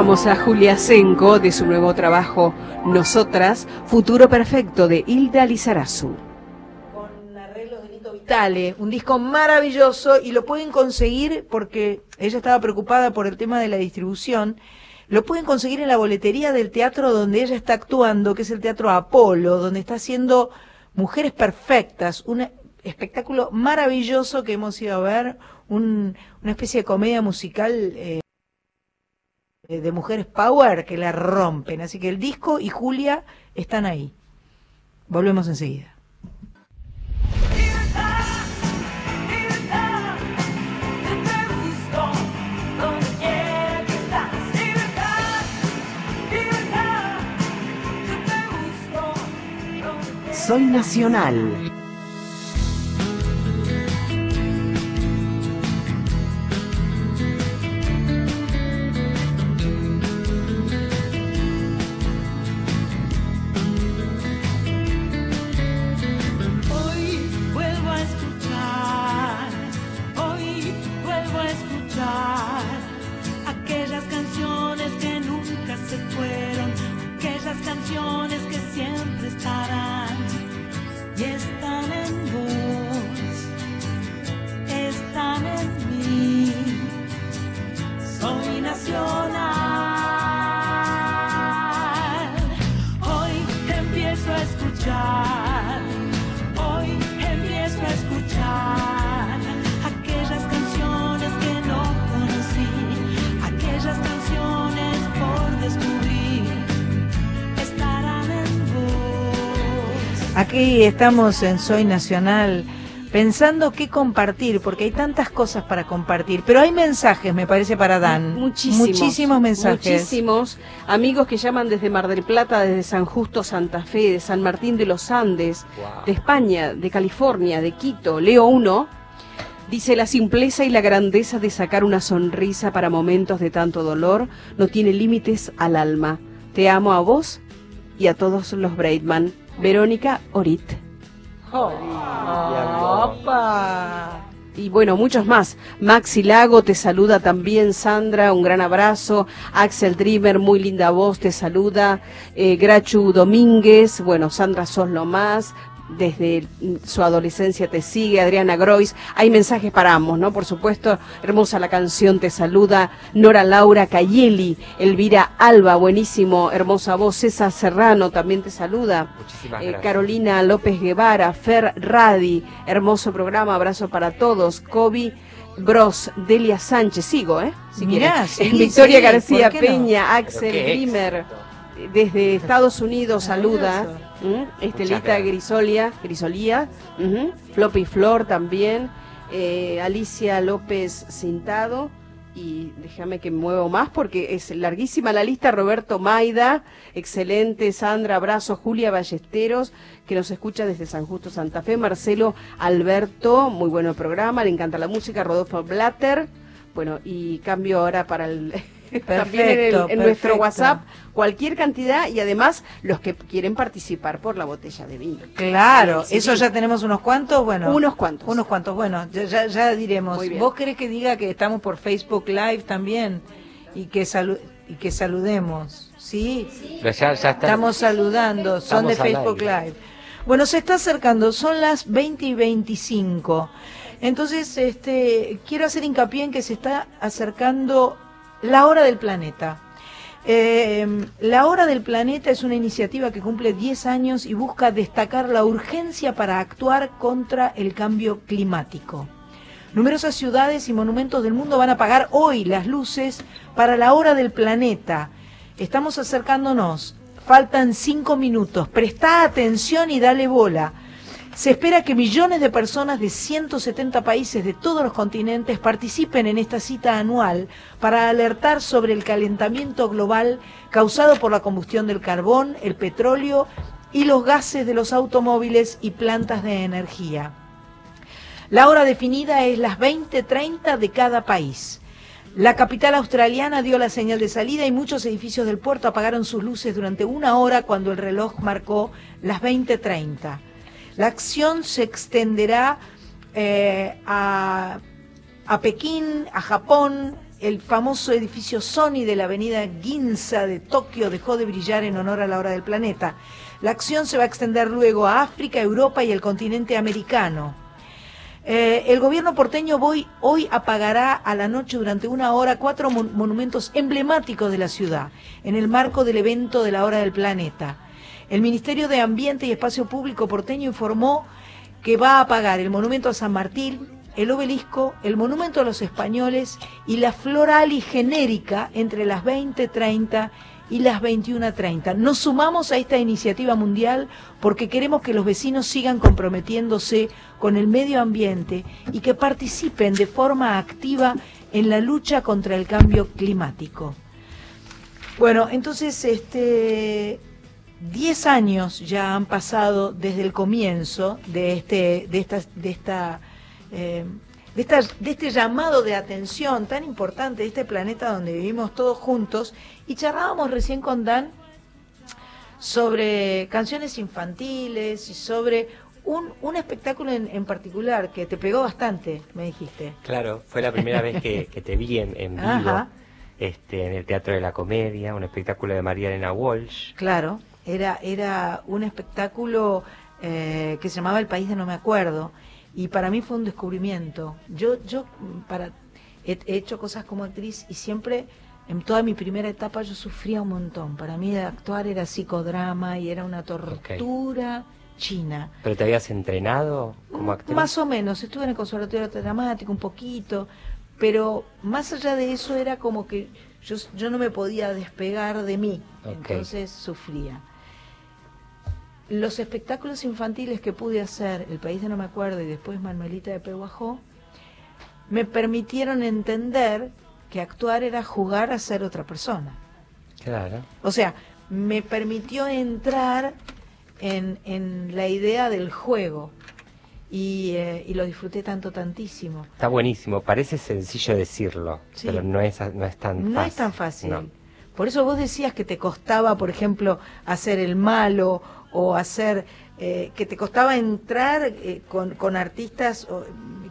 Escuchábamos a Julia Senko de su nuevo trabajo Nosotras, Futuro Perfecto de Hilda Lizarazu. Con arreglos de Lito Vitale, un disco maravilloso y lo pueden conseguir porque ella estaba preocupada por el tema de la distribución. Lo pueden conseguir en la boletería del teatro donde ella está actuando, que es el Teatro Apolo, donde está haciendo Mujeres Perfectas, un espectáculo maravilloso que hemos ido a ver, un- una especie de comedia musical eh, de mujeres power que la rompen. Así que el disco y Julia están ahí. Volvemos enseguida. Donde quiera Aquí estamos en Soy Nacional pensando qué compartir, porque hay tantas cosas para compartir, pero hay mensajes, me parece, para Dan. Muchísimos. Muchísimos mensajes. Muchísimos amigos que llaman desde Mar del Plata, desde San Justo, Santa Fe, de San Martín de los Andes, de España, de California, de Quito. Leo uno. Dice, la simpleza y la grandeza de sacar una sonrisa para momentos de tanto dolor no tiene límites al alma. Te amo a vos y a todos los Braidman. Verónica Orit. ¡Opa! Y bueno, muchos más. Maxi Lago te saluda también, Sandra, un gran abrazo. Axel Dreamer, muy linda voz, te saluda. Eh, Grachu Domínguez, bueno, Sandra sos lo más. Desde su adolescencia te sigue, Adriana Grois. Hay mensajes para ambos, ¿no? Por supuesto, hermosa la canción, te saluda. Nora Laura Cayeli, Elvira Alba, buenísimo, hermosa voz. César Serrano también te saluda. Muchísimas Eh, gracias. Carolina López Guevara, Fer Radi, hermoso programa, abrazo para todos. Kobe Bros, Delia Sánchez, sigo, ¿eh? Si Mirá, sí, Victoria sí, García. Peña, Axel Grimmer, desde Estados Unidos saluda. Estelita. Grisolia, Grisolía, ujú. Floppy Flor también, eh, Alicia López Cintado. Y déjame que me muevo más porque es larguísima la lista. Roberto Maida, excelente. Sandra, abrazo. Julia Ballesteros, que nos escucha desde San Justo, Santa Fe. Marcelo Alberto, muy bueno el programa, le encanta la música. Rodolfo Blatter. Bueno, y cambio ahora para el. también en, el- en nuestro perfecto. WhatsApp cualquier cantidad y además los que quieren participar por la botella de vino. Claro, Sí, eso sí. ya tenemos unos cuantos, bueno. Unos cuantos. Unos cuantos, bueno, ya, ya, ya diremos. ¿Vos querés que diga que estamos por Facebook Live también? Y que, salu- y que saludemos, ¿sí? Pero ya, ya está. Estamos saludando, son de Facebook aire. Live. Bueno, se está acercando, son las 20 y 25. Entonces, este, quiero hacer hincapié en que se está acercando la hora del planeta. Eh, la Hora del Planeta es una iniciativa que cumple 10 años y busca destacar la urgencia para actuar contra el cambio climático. Numerosas ciudades y monumentos del mundo van a apagar hoy las luces para la Hora del Planeta. Estamos acercándonos. Faltan 5 minutos. Presta atención y dale bola. Se espera que millones de personas de 170 países de todos los continentes participen en esta cita anual para alertar sobre el calentamiento global causado por la combustión del carbón, el petróleo y los gases de los automóviles y plantas de energía. La hora definida es las 20:30 de cada país. La capital australiana dio la señal de salida y muchos edificios del puerto apagaron sus luces durante una hora cuando el reloj marcó las 20:30. La acción se extenderá eh, a, a Pekín, a Japón el famoso edificio Sony de la avenida Ginza de Tokio dejó de brillar en honor a la hora del planeta. La acción se va a extender luego a África, Europa y el continente americano. Eh, el gobierno porteño hoy, hoy apagará a la noche durante una hora cuatro mon- monumentos emblemáticos de la ciudad, en el marco del evento de la hora del planeta. El Ministerio de Ambiente y Espacio Público porteño informó que va a apagar el monumento a San Martín, el obelisco, el monumento a los españoles y la floral genérica entre las 20.30 y las 21.30. Nos sumamos a esta iniciativa mundial porque queremos que los vecinos sigan comprometiéndose con el medio ambiente y que participen de forma activa en la lucha contra el cambio climático. Bueno, entonces, este, 10 años ya han pasado desde el comienzo de este, de esta, de esta, eh, de esta- de este llamado de atención tan importante de este planeta donde vivimos todos juntos y charlábamos recién con Dan sobre canciones infantiles y sobre un, un espectáculo en, en particular que te pegó bastante, me dijiste. Claro, fue la primera vez que, que te vi en, en vivo, Ajá. este, en el Teatro de la Comedia, un espectáculo de María Elena Walsh. Claro, era, era un espectáculo eh, que se llamaba El País de No Me Acuerdo y para mí fue un descubrimiento. Yo, yo para, he, he hecho cosas como actriz y siempre, en toda mi primera etapa, yo sufría un montón. Para mí actuar era psicodrama y era una tortura china. ¿Pero te habías entrenado como actriz? Más o menos, estuve en el conservatorio dramático un poquito, pero más allá de eso era como que yo, yo no me podía despegar de mí, entonces sufría. Los espectáculos infantiles que pude hacer, El País de No Me Acuerdo y después Manuelita de Peguajó, me permitieron entender que actuar era jugar a ser otra persona. Claro. O sea, me permitió entrar en, en la idea del juego y, eh, y lo disfruté tanto, tantísimo. Está buenísimo, parece sencillo decirlo, Sí. pero no es, no es tan No fácil. es tan fácil. No. Por eso vos decías que te costaba, por ejemplo, hacer el malo o hacer, eh, que te costaba entrar eh, con, con artistas o,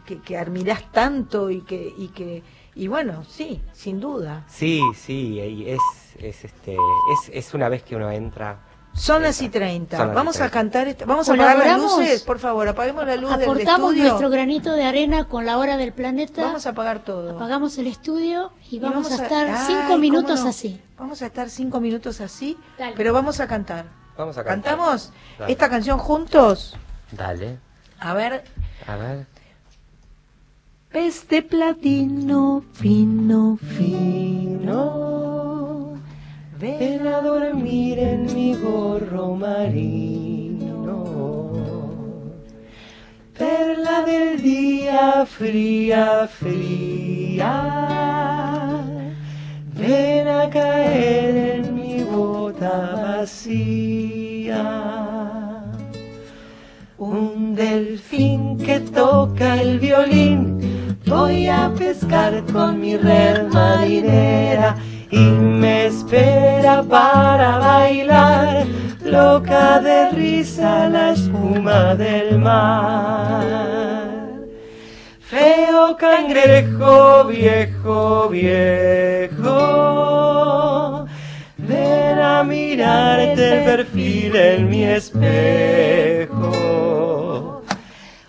que, que admirás tanto y que, y que, y bueno, sí, sin duda. Sí, sí, y es, es, este, es, es una vez que uno entra. Son las y 30. Son las y Vamos a 30. cantar, esta- vamos a apagar las luces, por favor, apaguemos la luz del Aportamos estudio. nuestro granito de arena con la hora del planeta. Vamos a apagar todo. Apagamos el estudio y, Y vamos, a estar Ay, cinco minutos no. así. Vamos a estar cinco minutos así, Dale. pero vamos a cantar. Vamos a cantar. ¿Cantamos Dale. esta canción juntos? Dale, A ver. a ver. Pez de platino fino, fino. Ven a dormir en mi gorro marino. Perla del día fría, fría. Ven a caer vacía. Un delfín que toca el violín. Voy a pescar con mi red marinera y me espera para bailar, loca de risa la espuma del mar. Feo cangrejo viejo, viejo, ven a mirarte el perfil en mi espejo.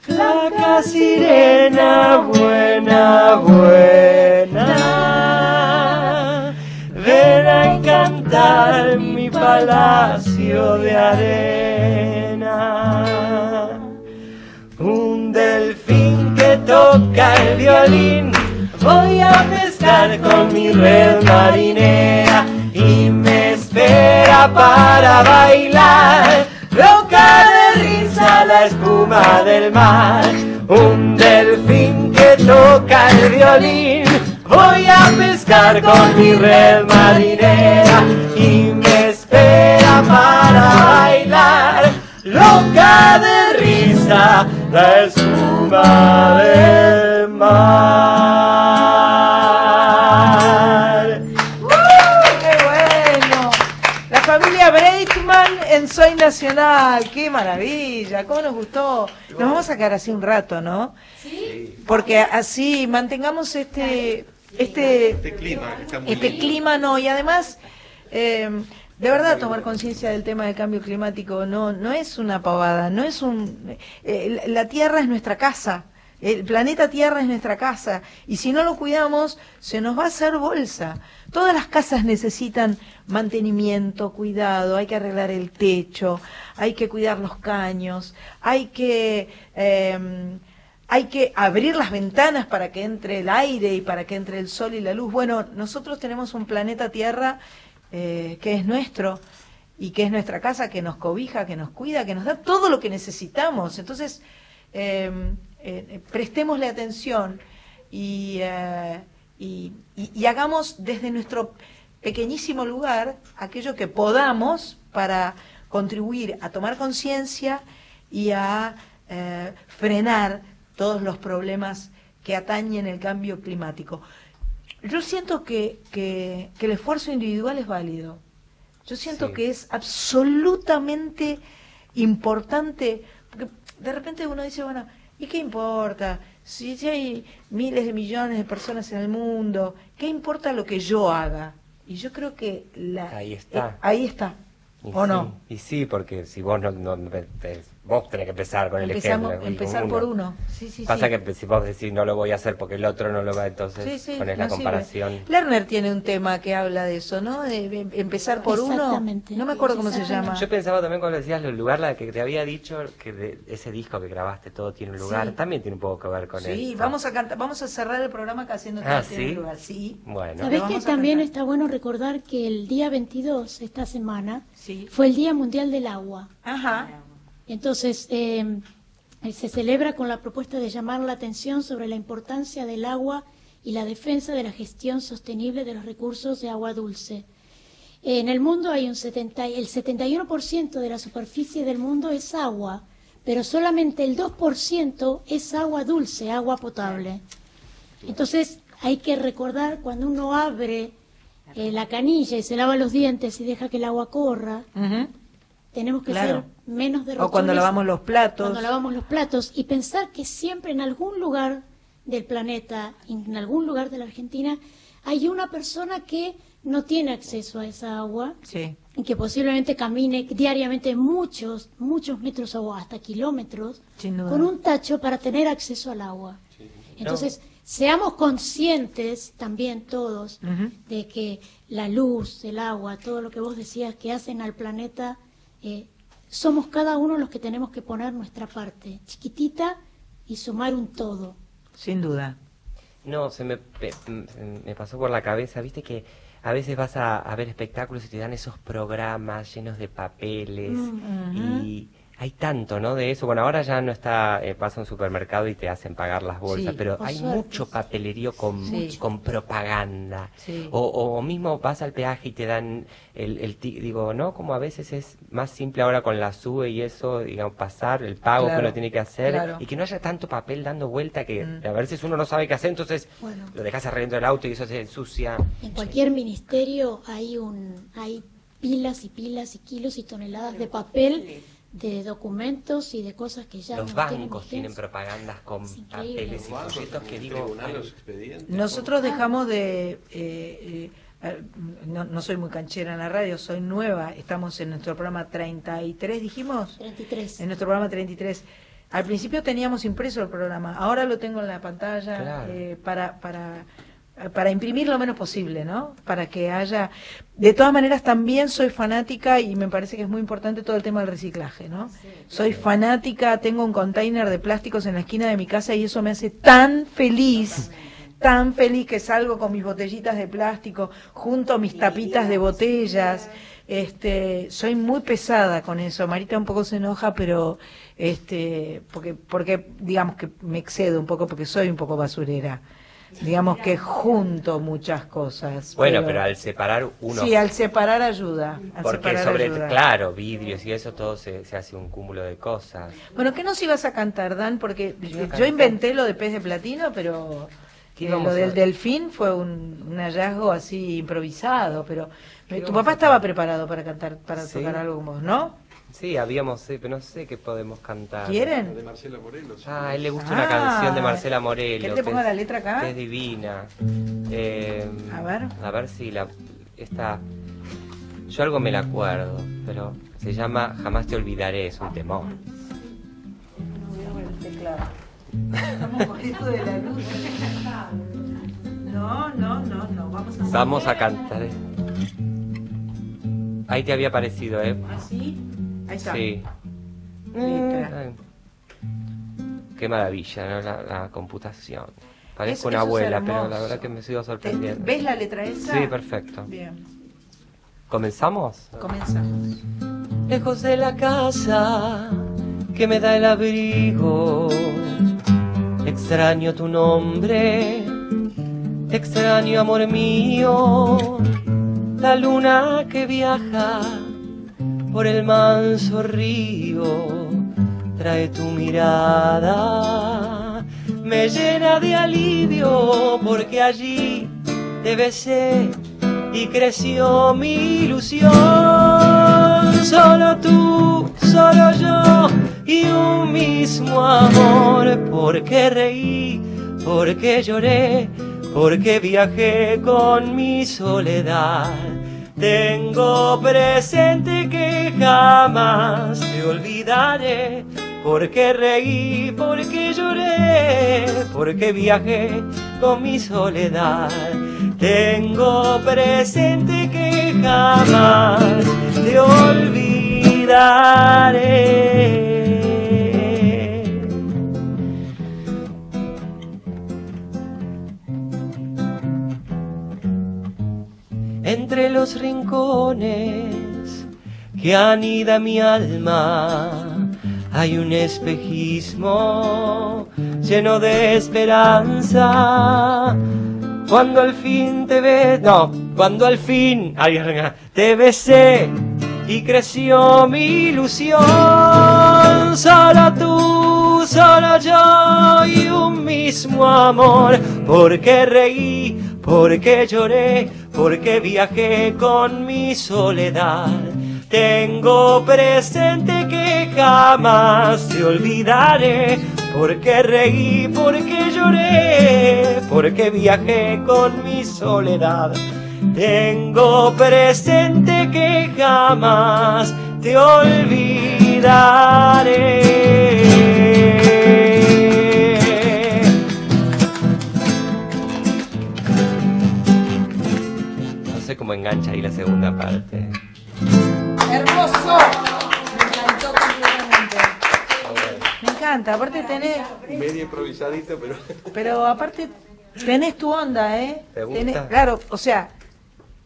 Flaca sirena, buena, buena, ven a encantar mi palacio de arena. Un delfín que toca el violín, voy a pescar con mi red marinera y espera para bailar. Loca de risa la espuma del mar, un delfín que toca el violín. Voy a pescar con mi red marinera y me espera para bailar. Loca de risa la espuma del mar. En Soy Nacional. ¡Qué maravilla! ¿Cómo nos gustó? Nos vamos a quedar así un rato, ¿no? Sí. Porque así mantengamos este este, Este clima que está muy este clima no, y además, eh, de verdad tomar conciencia del tema del cambio climático no, no es una pavada, no es un... eh, la Tierra es nuestra casa, el planeta Tierra es nuestra casa, y si no lo cuidamos, se nos va a hacer bolsa. Todas las casas necesitan mantenimiento, cuidado, hay que arreglar el techo, hay que cuidar los caños, hay que... eh, hay que abrir las ventanas para que entre el aire y para que entre el sol y la luz. Bueno, nosotros tenemos un planeta Tierra eh, que es nuestro y que es nuestra casa, que nos cobija, que nos cuida, que nos da todo lo que necesitamos. Entonces, eh, eh, prestémosle atención y, eh, y, y- y hagamos desde nuestro pequeñísimo lugar aquello que podamos para contribuir a tomar conciencia y a eh, frenar todos los problemas que atañen el cambio climático. Yo siento que, que- que el esfuerzo individual es válido. Yo siento Sí. que es absolutamente importante, porque de repente uno dice, bueno, ¿y qué importa? Si, hay miles de millones de personas en el mundo, ¿qué importa lo que yo haga? Y yo creo que la, Ahí está. eh, ahí está. Y ¿O sí, no? Y sí, porque si vos no, no- no- te- vos tenés que empezar con el Empezamos- ejemplo. empezar por uno. Sí, sí, Pasa sí. que si vos decís no lo voy a hacer porque el otro no lo va, entonces Sí, sí, ponés no la sirve. comparación. Lerner tiene un tema que habla de eso, ¿no? De em- empezar por uno. Exactamente. No me acuerdo cómo se llama. Yo pensaba también cuando decías el lugar, la que te había dicho que de ese disco que grabaste todo tiene un lugar, Sí. también tiene un poco que ver con Sí, esto. vamos a cantar, vamos a cerrar el programa haciendo Ah, tiene ¿sí? lugar. Sí. Bueno, ¿Sabés que también cantar. está bueno recordar que el día 22, esta semana, Sí. fue el Día Mundial del Agua? Ajá. Entonces, eh, eh, se celebra con la propuesta de llamar la atención sobre la importancia del agua y la defensa de la gestión sostenible de los recursos de agua dulce. En el mundo hay un 70, y- el 71% de la superficie del mundo es agua, pero solamente el 2% es agua dulce, agua potable. Entonces hay que recordar cuando uno abre eh, la canilla y se lava los dientes y deja que el agua corra, tenemos que Claro. ser menos derrochones. O cuando lavamos los platos. Cuando lavamos los platos y pensar que siempre en algún lugar del planeta, en algún lugar de la Argentina, hay una persona que no tiene acceso a esa agua Sí. y que posiblemente camine diariamente muchos, muchos metros o hasta kilómetros con un tacho para tener acceso al agua. Entonces, seamos conscientes también todos de que la luz, el agua, todo lo que vos decías que hacen al planeta, eh, somos cada uno los que tenemos que poner nuestra parte, chiquitita, y sumar un todo. Sin duda. No, se me, pe- m- me pasó por la cabeza, viste que a veces vas a, a ver espectáculos y te dan esos programas llenos de papeles Mm. y hay tanto, ¿no? De eso. Bueno, ahora ya no está, eh, vas a un supermercado y te hacen pagar las bolsas, Sí, pero hay suerte. mucho papelerío con, Sí. con propaganda. Sí. O, o mismo vas al peaje y te dan el, el ti- digo, ¿no? Como a veces es más simple ahora con la SUBE y eso, digamos, pasar el pago que uno tiene que hacer claro. y que no haya tanto papel dando vuelta que Mm. a veces uno no sabe qué hacer, entonces Bueno. lo dejas arreglando el auto y eso se ensucia. En cualquier ministerio hay un hay pilas y pilas y kilos y toneladas de papel, de documentos y de cosas que ya Los no tienen bancos tienen propagandas con papeles y folletos que digo, expedientes. Nosotros dejamos de... eh, eh, eh, no, no soy muy canchera en la radio, soy nueva. Estamos en nuestro programa 33, dijimos. 33. En nuestro programa 33. Al principio teníamos impreso el programa, ahora lo tengo en la pantalla Claro. eh, para, para, para imprimir lo menos posible, ¿no? Para que haya... De todas maneras, también soy fanática y me parece que es muy importante todo el tema del reciclaje, ¿no? Soy fanática, tengo un container de plásticos en la esquina de mi casa y eso me hace tan feliz tan feliz que salgo con mis botellitas de plástico, junto a mis tapitas de botellas. Este, soy muy pesada con eso. Marita un poco se enoja, pero este, porque, porque digamos que me excedo un poco porque soy un poco basurera. Digamos que junto muchas cosas. Bueno, pero al separar uno, Sí, al separar ayuda. al porque separar sobre, ayuda. claro, vidrios y eso todo se, se hace un cúmulo de cosas. Bueno, ¿qué nos ibas a cantar, Dan? Porque Yo inventé lo de pez de platino, pero ¿Qué eh, lo del delfín fue un, un hallazgo así improvisado. Pero ¿Qué tu papá estaba preparado para cantar, para Sí. tocar algo vos, ¿no? Sí, habíamos, sí, pero no sé qué podemos cantar. ¿Quieren? De Marcela Morelos. Ah, a él le gusta Ah. una canción de Marcela Morelo. ¿Querés que ponga es- la letra acá? que es divina. Eh, A ver. A ver si la. Esta. Yo algo me la acuerdo, pero se llama Jamás te olvidaré, es un temor. Estamos con esto de la luz. No, no, no, no. Vamos a hacer. Vamos a cantar. eh. Ahí te había parecido, ¿eh? ¿Así? Ahí está. Sí. Letra. Ay. Qué maravilla, ¿no? La, la computación. Parezco una abuela, pero la verdad que me sigo sorprendiendo. ¿Ves la letra esa? Sí, perfecto. Bien. ¿Comenzamos? Comenzamos. Lejos de la casa que me da el abrigo, extraño tu nombre, extraño amor mío, la luna que viaja por el manso río, trae tu mirada, me llena de alivio porque allí te besé y creció mi ilusión. Solo tú, solo yo y un mismo amor. Porque reí, porque lloré, porque viajé con mi soledad. Tengo presente que jamás te olvidaré. Porque reí, porque lloré, porque viajé con mi soledad. Tengo presente que jamás te olvidaré. Entre los rincones que anida mi alma hay un espejismo lleno de esperanza. Cuando al fin te ve, no, cuando al fin te besé y creció mi ilusión. Solo tú, solo yo y un mismo amor. Porque reí, porque lloré, porque viajé con mi soledad. Tengo presente que jamás te olvidaré, porque reí, porque lloré, porque viajé con mi soledad. Tengo presente que jamás te olvidaré. Sé cómo engancha ahí la segunda parte. Hermoso. Me encantó completamente. Me encanta. Aparte tenés, Medio improvisadito, pero. pero aparte tenés tu onda, ¿eh? ¿Te gusta? Tenés- claro, o sea,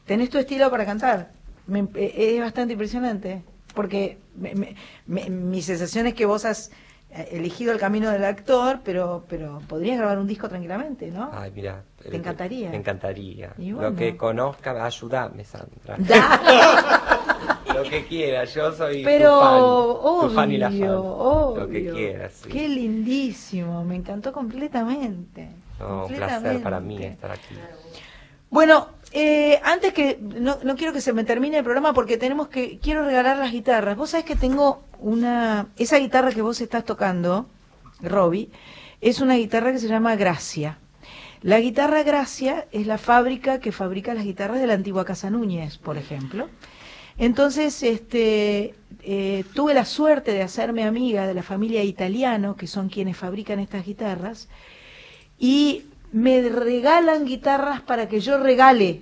tenés tu estilo para cantar. Me- eh, es bastante impresionante. Porque me- me- me- mi sensación es que vos has eh, elegido el camino del actor, pero pero podrías grabar un disco tranquilamente, ¿no? Ay, mira. ¿Te encantaría? Me encantaría. Bueno. Lo que conozca, ayúdame, Sandra. Lo que quiera, yo soy Pero tu fan, obvio, tu fan y la fan. obvio. Lo que quieras, sí. Qué lindísimo, me encantó completamente. No, un placer para mí estar aquí. Bueno, eh, antes que no, no quiero que se me termine el programa porque tenemos que quiero regalar las guitarras. Vos sabés que tengo una esa guitarra que vos estás tocando, Robbie, es una guitarra que se llama Gracia. La guitarra Gracia es la fábrica que fabrica las guitarras de la antigua Casa Núñez, por ejemplo. Entonces, este, eh, tuve la suerte de hacerme amiga de la familia italiano, que son quienes fabrican estas guitarras, y me regalan guitarras para que yo regale.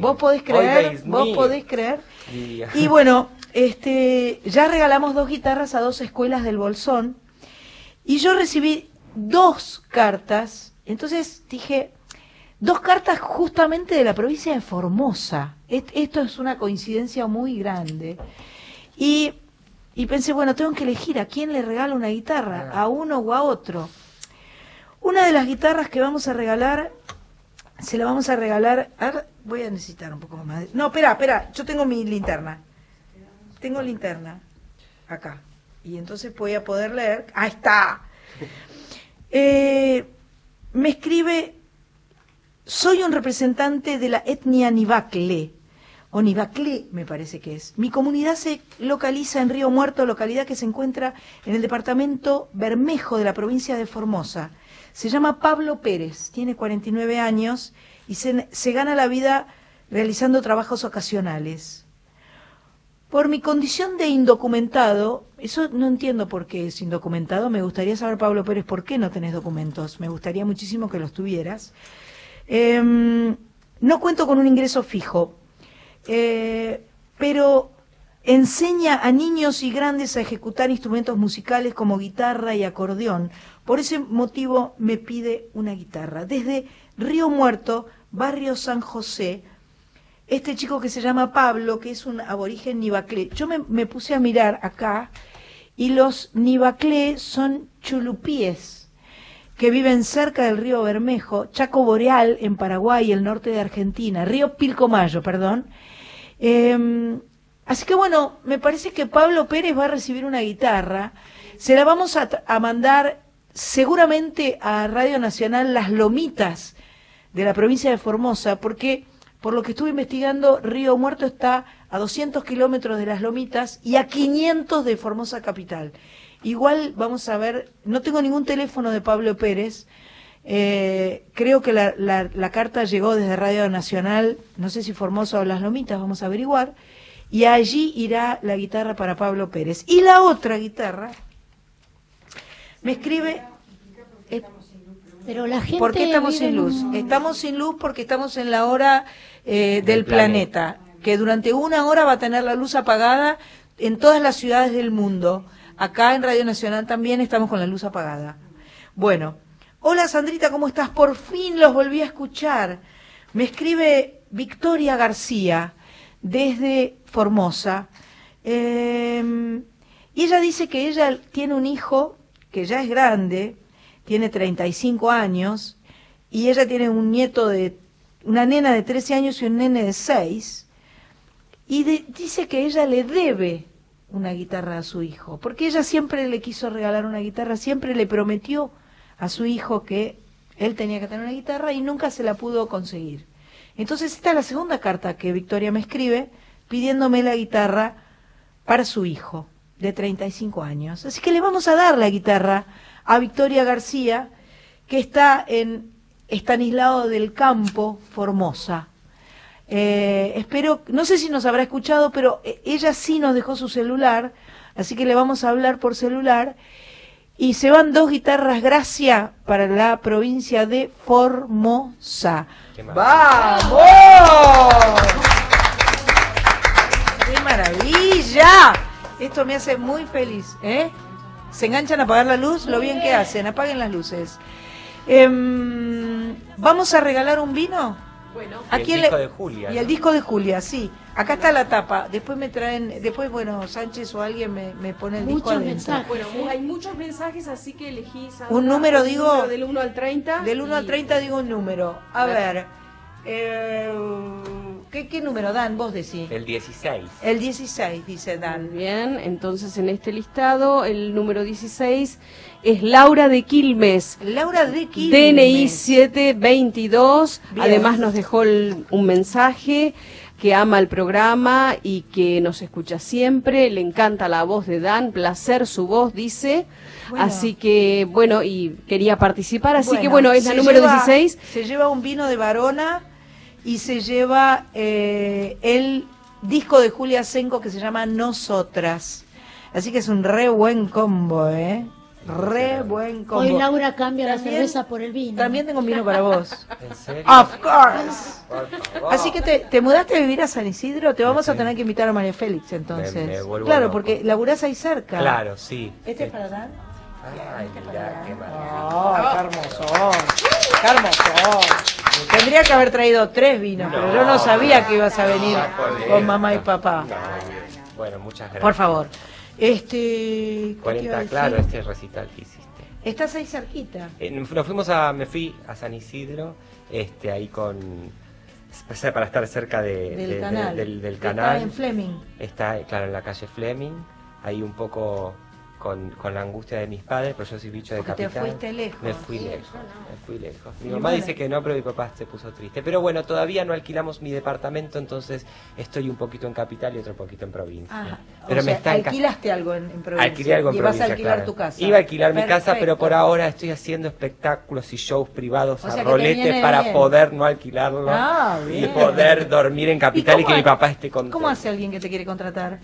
¿Vos podés creer? ¿Vos podés creer? Y- Y bueno, este, ya regalamos dos guitarras a dos escuelas del Bolsón y yo recibí dos cartas. Entonces dije, dos cartas justamente de la provincia de Formosa. Esto es una coincidencia muy grande. Y, y pensé, bueno, tengo que elegir a quién le regalo una guitarra, a uno o a otro. Una de las guitarras que vamos a regalar, se la vamos a regalar. A ver, voy a necesitar un poco más. de- No, espera, espera, yo tengo mi linterna. Tengo linterna acá. Y entonces voy a poder leer. ¡Ahí está! Eh, me escribe, soy un representante de la etnia Nivakle, o Nivaclé, me parece que es. Mi comunidad se localiza en Río Muerto, localidad que se encuentra en el departamento Bermejo de la provincia de Formosa. Se llama Pablo Pérez, tiene 49 años y se, se gana la vida realizando trabajos ocasionales. Por mi condición de indocumentado, eso no entiendo por qué es indocumentado, me gustaría saber, Pablo Pérez, por qué no tenés documentos, me gustaría muchísimo que los tuvieras. Em, no cuento con un ingreso fijo, eh, pero enseña a niños y grandes a ejecutar instrumentos musicales como guitarra y acordeón. Por ese motivo me pide una guitarra. Desde Río Muerto, barrio San José, este chico que se llama Pablo, que es un aborigen nivaclé. Yo me, puse a mirar acá y los nivaclé son chulupíes que viven cerca del río Bermejo, Chaco Boreal en Paraguay, el norte de Argentina, río Pilcomayo, perdón. Eh, así que bueno, me parece que Pablo Pérez va a recibir una guitarra. Se la vamos a mandar seguramente a Radio Nacional Las Lomitas de la provincia de Formosa, porque por lo que estuve investigando, Río Muerto está a 200 kilómetros de las Lomitas y a 500 de Formosa Capital. Igual vamos a ver, no tengo ningún teléfono de Pablo Pérez, eh, creo que la, la, la, carta llegó desde Radio Nacional, no sé si Formosa o Las Lomitas, vamos a averiguar, y allí irá la guitarra para Pablo Pérez. Y la otra guitarra me escribe... Eh, pero la gente ¿Por qué estamos sin luz? Estamos sin luz porque estamos en la hora eh, del planeta, que durante una hora va a tener la luz apagada en todas las ciudades del mundo. Acá en Radio Nacional también estamos con la luz apagada. Bueno, hola Sandrita, ¿cómo estás? Por fin los volví a escuchar. Me escribe Victoria García desde Formosa. Eh, y ella dice que ella tiene un hijo que ya es grande, tiene 35 años, y ella tiene un nieto de, una nena de 13 años y un nene de 6, y dice que ella le debe una guitarra a su hijo, porque ella siempre le quiso regalar una guitarra, siempre le prometió a su hijo que él tenía que tener una guitarra y nunca se la pudo conseguir. Entonces esta es la segunda carta que Victoria me escribe pidiéndome la guitarra para su hijo de 35 años. Así que le vamos a dar la guitarra a Victoria García, que está en Estanislao del Campo, Formosa. Eh, espero, no sé si nos habrá escuchado, pero eh, ella sí nos dejó su celular, así que le vamos a hablar por celular. Y se van dos guitarras Gracia para la provincia de Formosa. Qué ¡Vamos! ¡Qué maravilla! Esto me hace muy feliz, ¿eh? ¿Se enganchan a apagar la luz? Lo bien que hacen, apaguen las luces. Em, ¿Vamos a regalar un vino? Bueno. ¿A Y el quién disco le- de Julia, Y ¿no? el disco de Julia, sí. Acá está la tapa. Después me traen, después, bueno, Sánchez o alguien me, me pone el disco Muchos adentro. mensajes. Bueno, hay muchos mensajes, así que elegí Sandra, Un número, digo- número del 1 al 30. Del 1 al y- 30 digo un número. A A ver. ver. eh, ¿qué, ¿Qué número dan? Vos decís. El 16. El 16, dice Dan. Muy bien, entonces en este listado el número 16 es Laura de Quilmes. Laura de Quilmes. DNI 722. Bien. Además nos dejó el- un mensaje que ama el programa y que nos escucha siempre. Le encanta la voz de Dan, placer su voz, dice. Bueno. Así que, bueno, y quería participar. Así que, Bueno, es la número lleva- 16. Se lleva un vino de Varona y se lleva eh, el disco de Julia Senco que se llama Nosotras. Así que es un re buen combo, ¿eh? Re buen combo. Hoy Laura cambia la cerveza por el vino. También tengo un vino para vos. ¿En serio? Of course. Así que te, te mudaste a vivir a San Isidro, te vamos a tener que invitar a María Félix entonces. Me- me vuelvo claro, loco. porque laburás ahí cerca. Claro, sí. ¿Este es para Dan? Ay, mirá, qué maravilla. Oh, qué hermoso. Qué hermoso. Tendría que haber traído tres vinos, pero yo no sabía que ibas a venir con mamá y papá. No, Bueno, muchas gracias. Por favor. Este. ¿qué te iba a 40, decir? claro, este recital que hiciste. Estás ahí cerquita. Eh, nos fuimos a, me fui a San Isidro, este, ahí con, para estar cerca de- Del de- de- canal. del, Está canal. en Fleming. Está, claro, en la calle Fleming, ahí un poco con, con la angustia de mis padres, pero yo soy bicho de Porque te capital. fuiste lejos. Me fui Sí, lejos, me fui lejos. Mi Y mamá bueno. dice que no, pero mi papá se puso triste. Pero bueno, todavía no alquilamos mi departamento, entonces estoy un poquito en capital y otro poquito en provincia. Ajá. Pero o me sea, alquilaste algo en, en provincia. Alquilé algo en y provincia, vas a alquilar claro. tu casa. Iba a alquilar mi casa, pero por Perfecto. ahora estoy haciendo espectáculos y shows privados O a rolete para bien. poder no alquilarlo Ah, y poder dormir en capital y, cómo que mi papá esté contento. ¿Cómo hace alguien que te quiere contratar?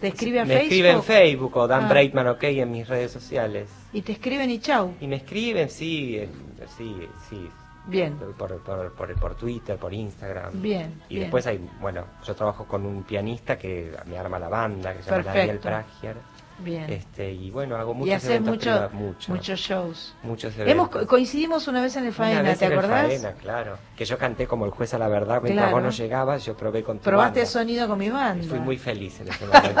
¿Te escribe a me Facebook? escribe en Facebook o Dan Ah. Breitman OK en mis redes sociales. Y te escriben y chau. Y me escriben, sí, en- sí, sí. Bien. Por, por, por, por Twitter, por Instagram. Bien, Y bien. después hay, bueno, yo trabajo con un pianista que me arma la banda, que se llama Daniel. Pragier. Bien. Este, y bueno, hago y muchos haces eventos mucho, privados, mucho. muchos shows. Muchos Hemos coincidimos una vez en el Una Faena, vez ¿te en el acordás? Faena, claro. Que yo canté como el juez a la verdad, mientras Claro. vos no llegabas, yo probé con tu Probaste banda. sonido con mi banda. Fui muy feliz en ese momento.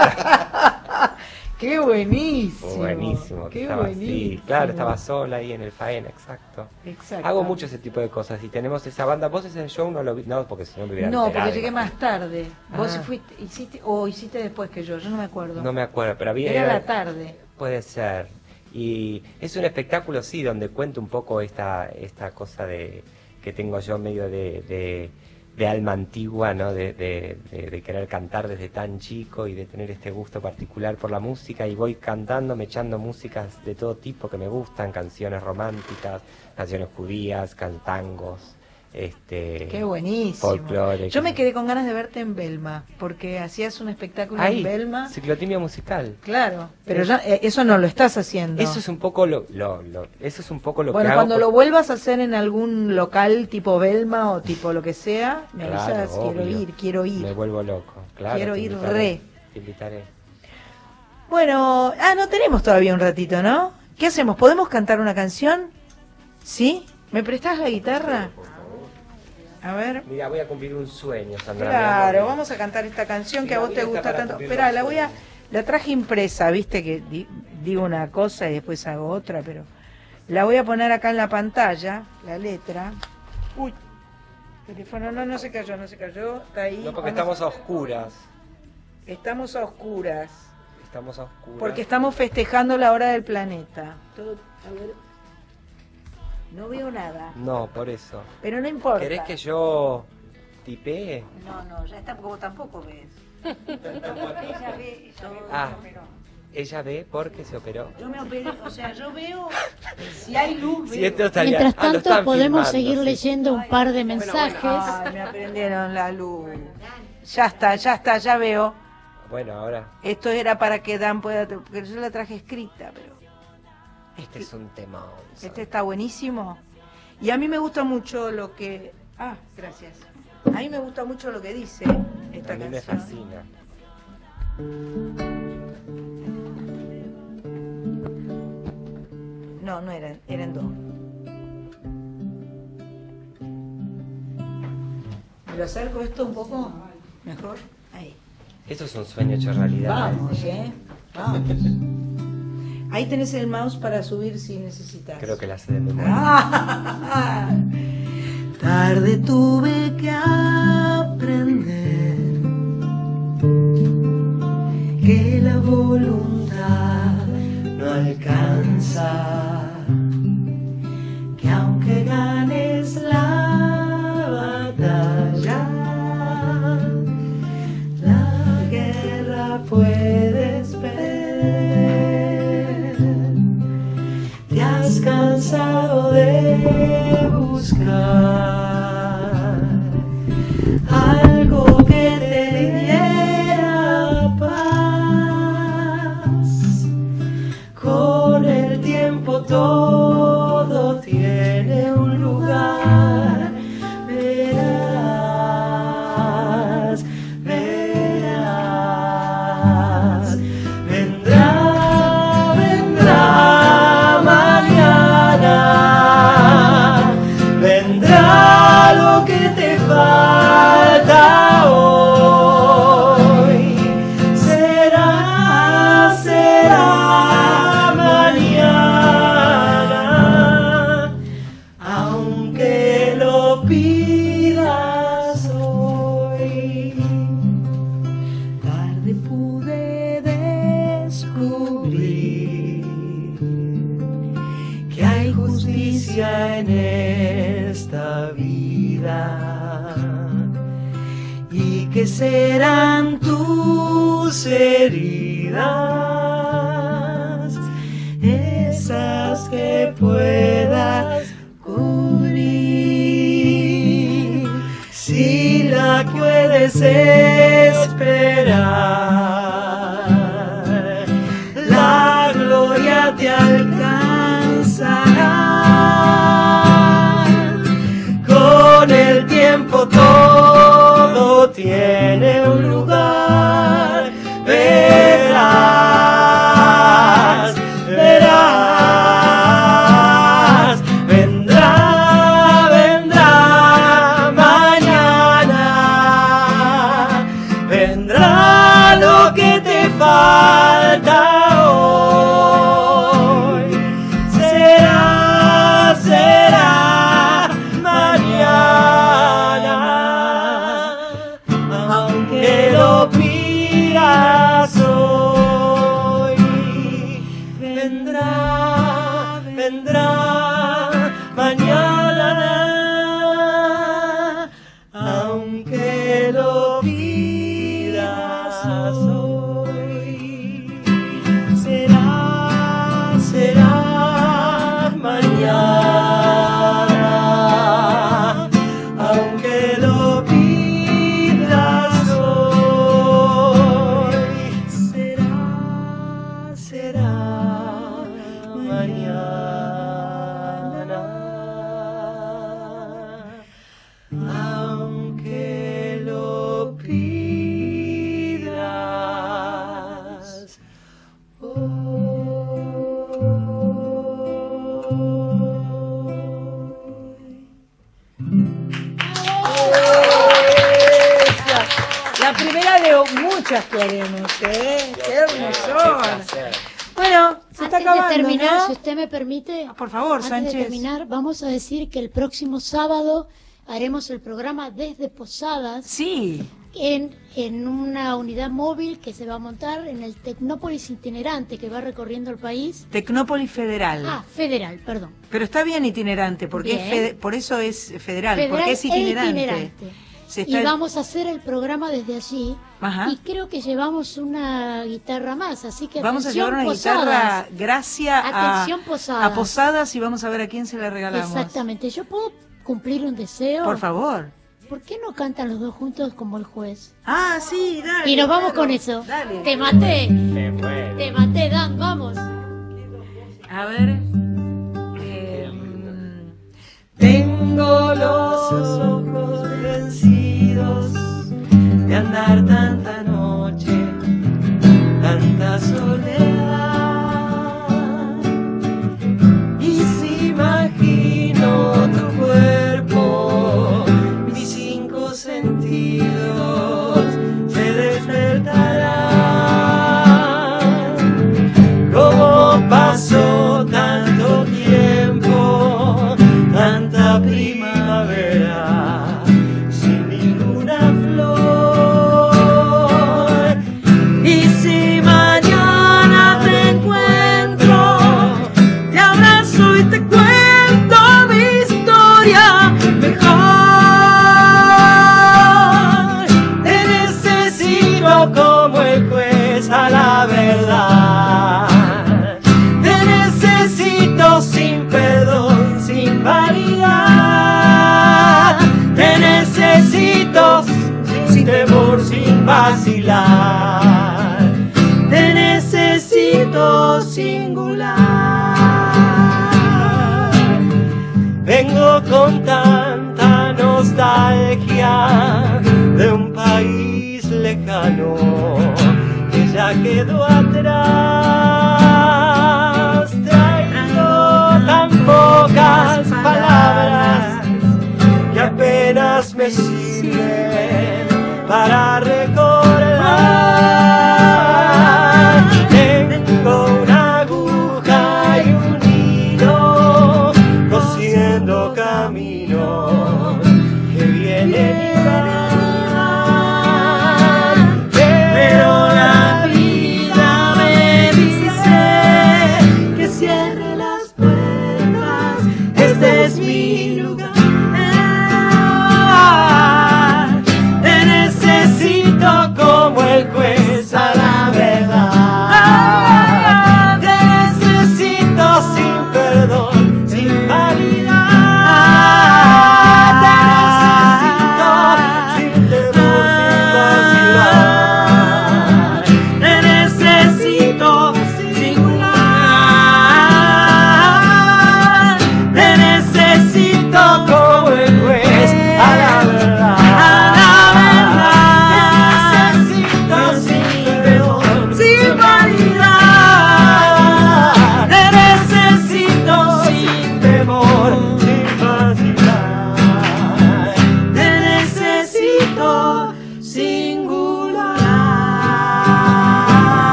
Qué buenísimo. Buenísimo. Qué estaba así. buenísimo. Claro, estaba sola ahí en el Faena, exacto. Exacto. Hago mucho ese tipo de cosas. Y tenemos esa banda. ¿Vos ese show no lo vi? No, porque si no me hubiera No, enterado, porque llegué más tarde. Vos Ah. fuiste, hiciste, o hiciste después que yo, yo no me acuerdo. No me acuerdo, pero había... Era la tarde. Puede ser. Y es un espectáculo, sí, donde cuento un poco esta, esta cosa de que tengo yo medio de, de, de alma antigua, ¿no? De, de, de- de querer cantar desde tan chico y de tener este gusto particular por la música y voy cantando, me echando músicas de todo tipo que me gustan, canciones románticas, canciones judías, cantangos, este... Qué buenísimo. Folclore. Yo me quedé con ganas de verte en Belma, porque hacías un espectáculo Ahí, en Belma. ciclotimia musical. Claro, pero ya eh, eso no lo estás haciendo. Eso es un poco lo, lo, lo- eso es un poco lo bueno, que hago. cuando por- lo vuelvas a hacer en algún local tipo Belma o tipo lo que sea, me Claro, avisas, quiero obvio. ir, quiero ir. Me vuelvo loco, claro. Quiero ir invitaré, re. Te invitaré. Bueno, ah, no tenemos todavía un ratito, ¿no? ¿Qué hacemos? ¿Podemos cantar una canción? ¿Sí? ¿Me prestás la guitarra? A ver. Mira, voy a cumplir un sueño, Sandra. Claro, amor. vamos a cantar esta canción Sí, que a vos te gusta tanto. Espera, la voy a la traje impresa, viste que di- digo una cosa y después hago otra, pero la voy a poner acá en la pantalla, la letra. Uy. Teléfono, no, no se cayó, no se cayó, está ahí. No, porque Vamos estamos a oscuras. Estamos a oscuras. Estamos a oscuras. Porque estamos festejando la hora del planeta. Todo, a ver. No veo nada. No, por eso. Pero no importa. ¿Querés que yo tipee? No, no, ya tampoco, tampoco ves. Ella ve, ella ve, Ah. se operó. Ella ve porque se operó. Yo me operé, o sea, yo veo, si hay luz, Si veo. Mientras Ah, tanto, podemos filmando, seguir sí. leyendo un par de mensajes. Ay, me aprendieron la luz. Ya está, ya está, ya veo. Bueno, ahora. Esto era para que Dan pueda, porque yo la traje escrita, pero Este es un tema. este está buenísimo. Y a mí me gusta mucho lo que, ah, gracias. A mí me gusta mucho lo que dice esta A mí me fascina. No, no eran, eran dos. ¿Me lo acerco esto un poco? Mejor. Ahí. Esto es un sueño hecho realidad. Vamos, ¿eh? Vamos. Ahí tenés el mouse para subir si necesitas. Creo que la sé de memoria. Ah, tarde tuve que aprender que la voluntad no alcanza, has cansado me permite, por favor, antes Sánchez. de terminar, vamos a decir que el próximo sábado haremos el programa desde Posadas. Sí. En, en una unidad móvil que se va a montar en el Tecnópolis itinerante que va recorriendo el país. Tecnópolis Federal. Ah, federal, perdón. Pero está bien itinerante, porque es fede- por eso es federal, Federal porque es e itinerante. Se Y está- vamos a hacer el programa desde allí. Ajá. Y creo que llevamos una guitarra más, así que Vamos a atención, llevar una Posadas. guitarra gracia a, Atención, Posadas. a Posadas y vamos a ver a quién se la regalamos. Exactamente. ¿Yo puedo cumplir un deseo? Por favor. ¿Por qué no cantan los dos juntos como el juez? Ah, sí, dale. Y nos vamos claro. con eso. Dale. Te maté. Te maté, Dan, vamos. A ver. Tengo los ojos vencidos de andar tanta noche, tanta soledad.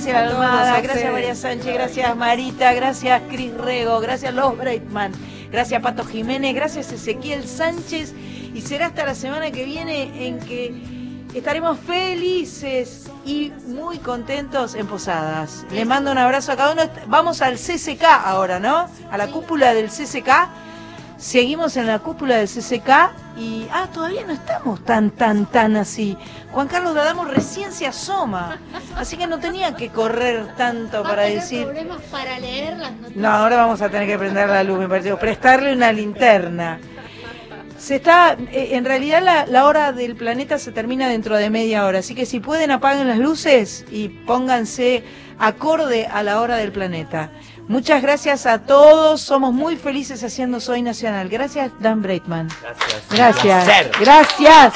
Gracias, A Almada, gracias. María Sánchez, gracias Marita, gracias Cris Rego, gracias Los Breitman, gracias Pato Jiménez, gracias Ezequiel Sánchez. Y será hasta la semana que viene en que estaremos felices y muy contentos en Posadas. Le mando un abrazo a cada uno. Vamos al CCK ahora, ¿no? A la cúpula del CCK. Seguimos en la cúpula del CCK y, ah, todavía no estamos tan, tan, tan así. Juan Carlos Dadamo recién se asoma, así que no tenía que correr tanto para decir... problemas para leer las noticias. No, ahora vamos a tener que prender la luz, me pareció. Prestarle una linterna. Se está, eh, en realidad la, la hora del planeta se termina dentro de media hora, así que si pueden apaguen las luces y pónganse acorde a la hora del planeta. Muchas gracias a todos, somos muy felices haciendo Soy Nacional. Gracias Dan Breitman. Gracias. Gracias. Gracias.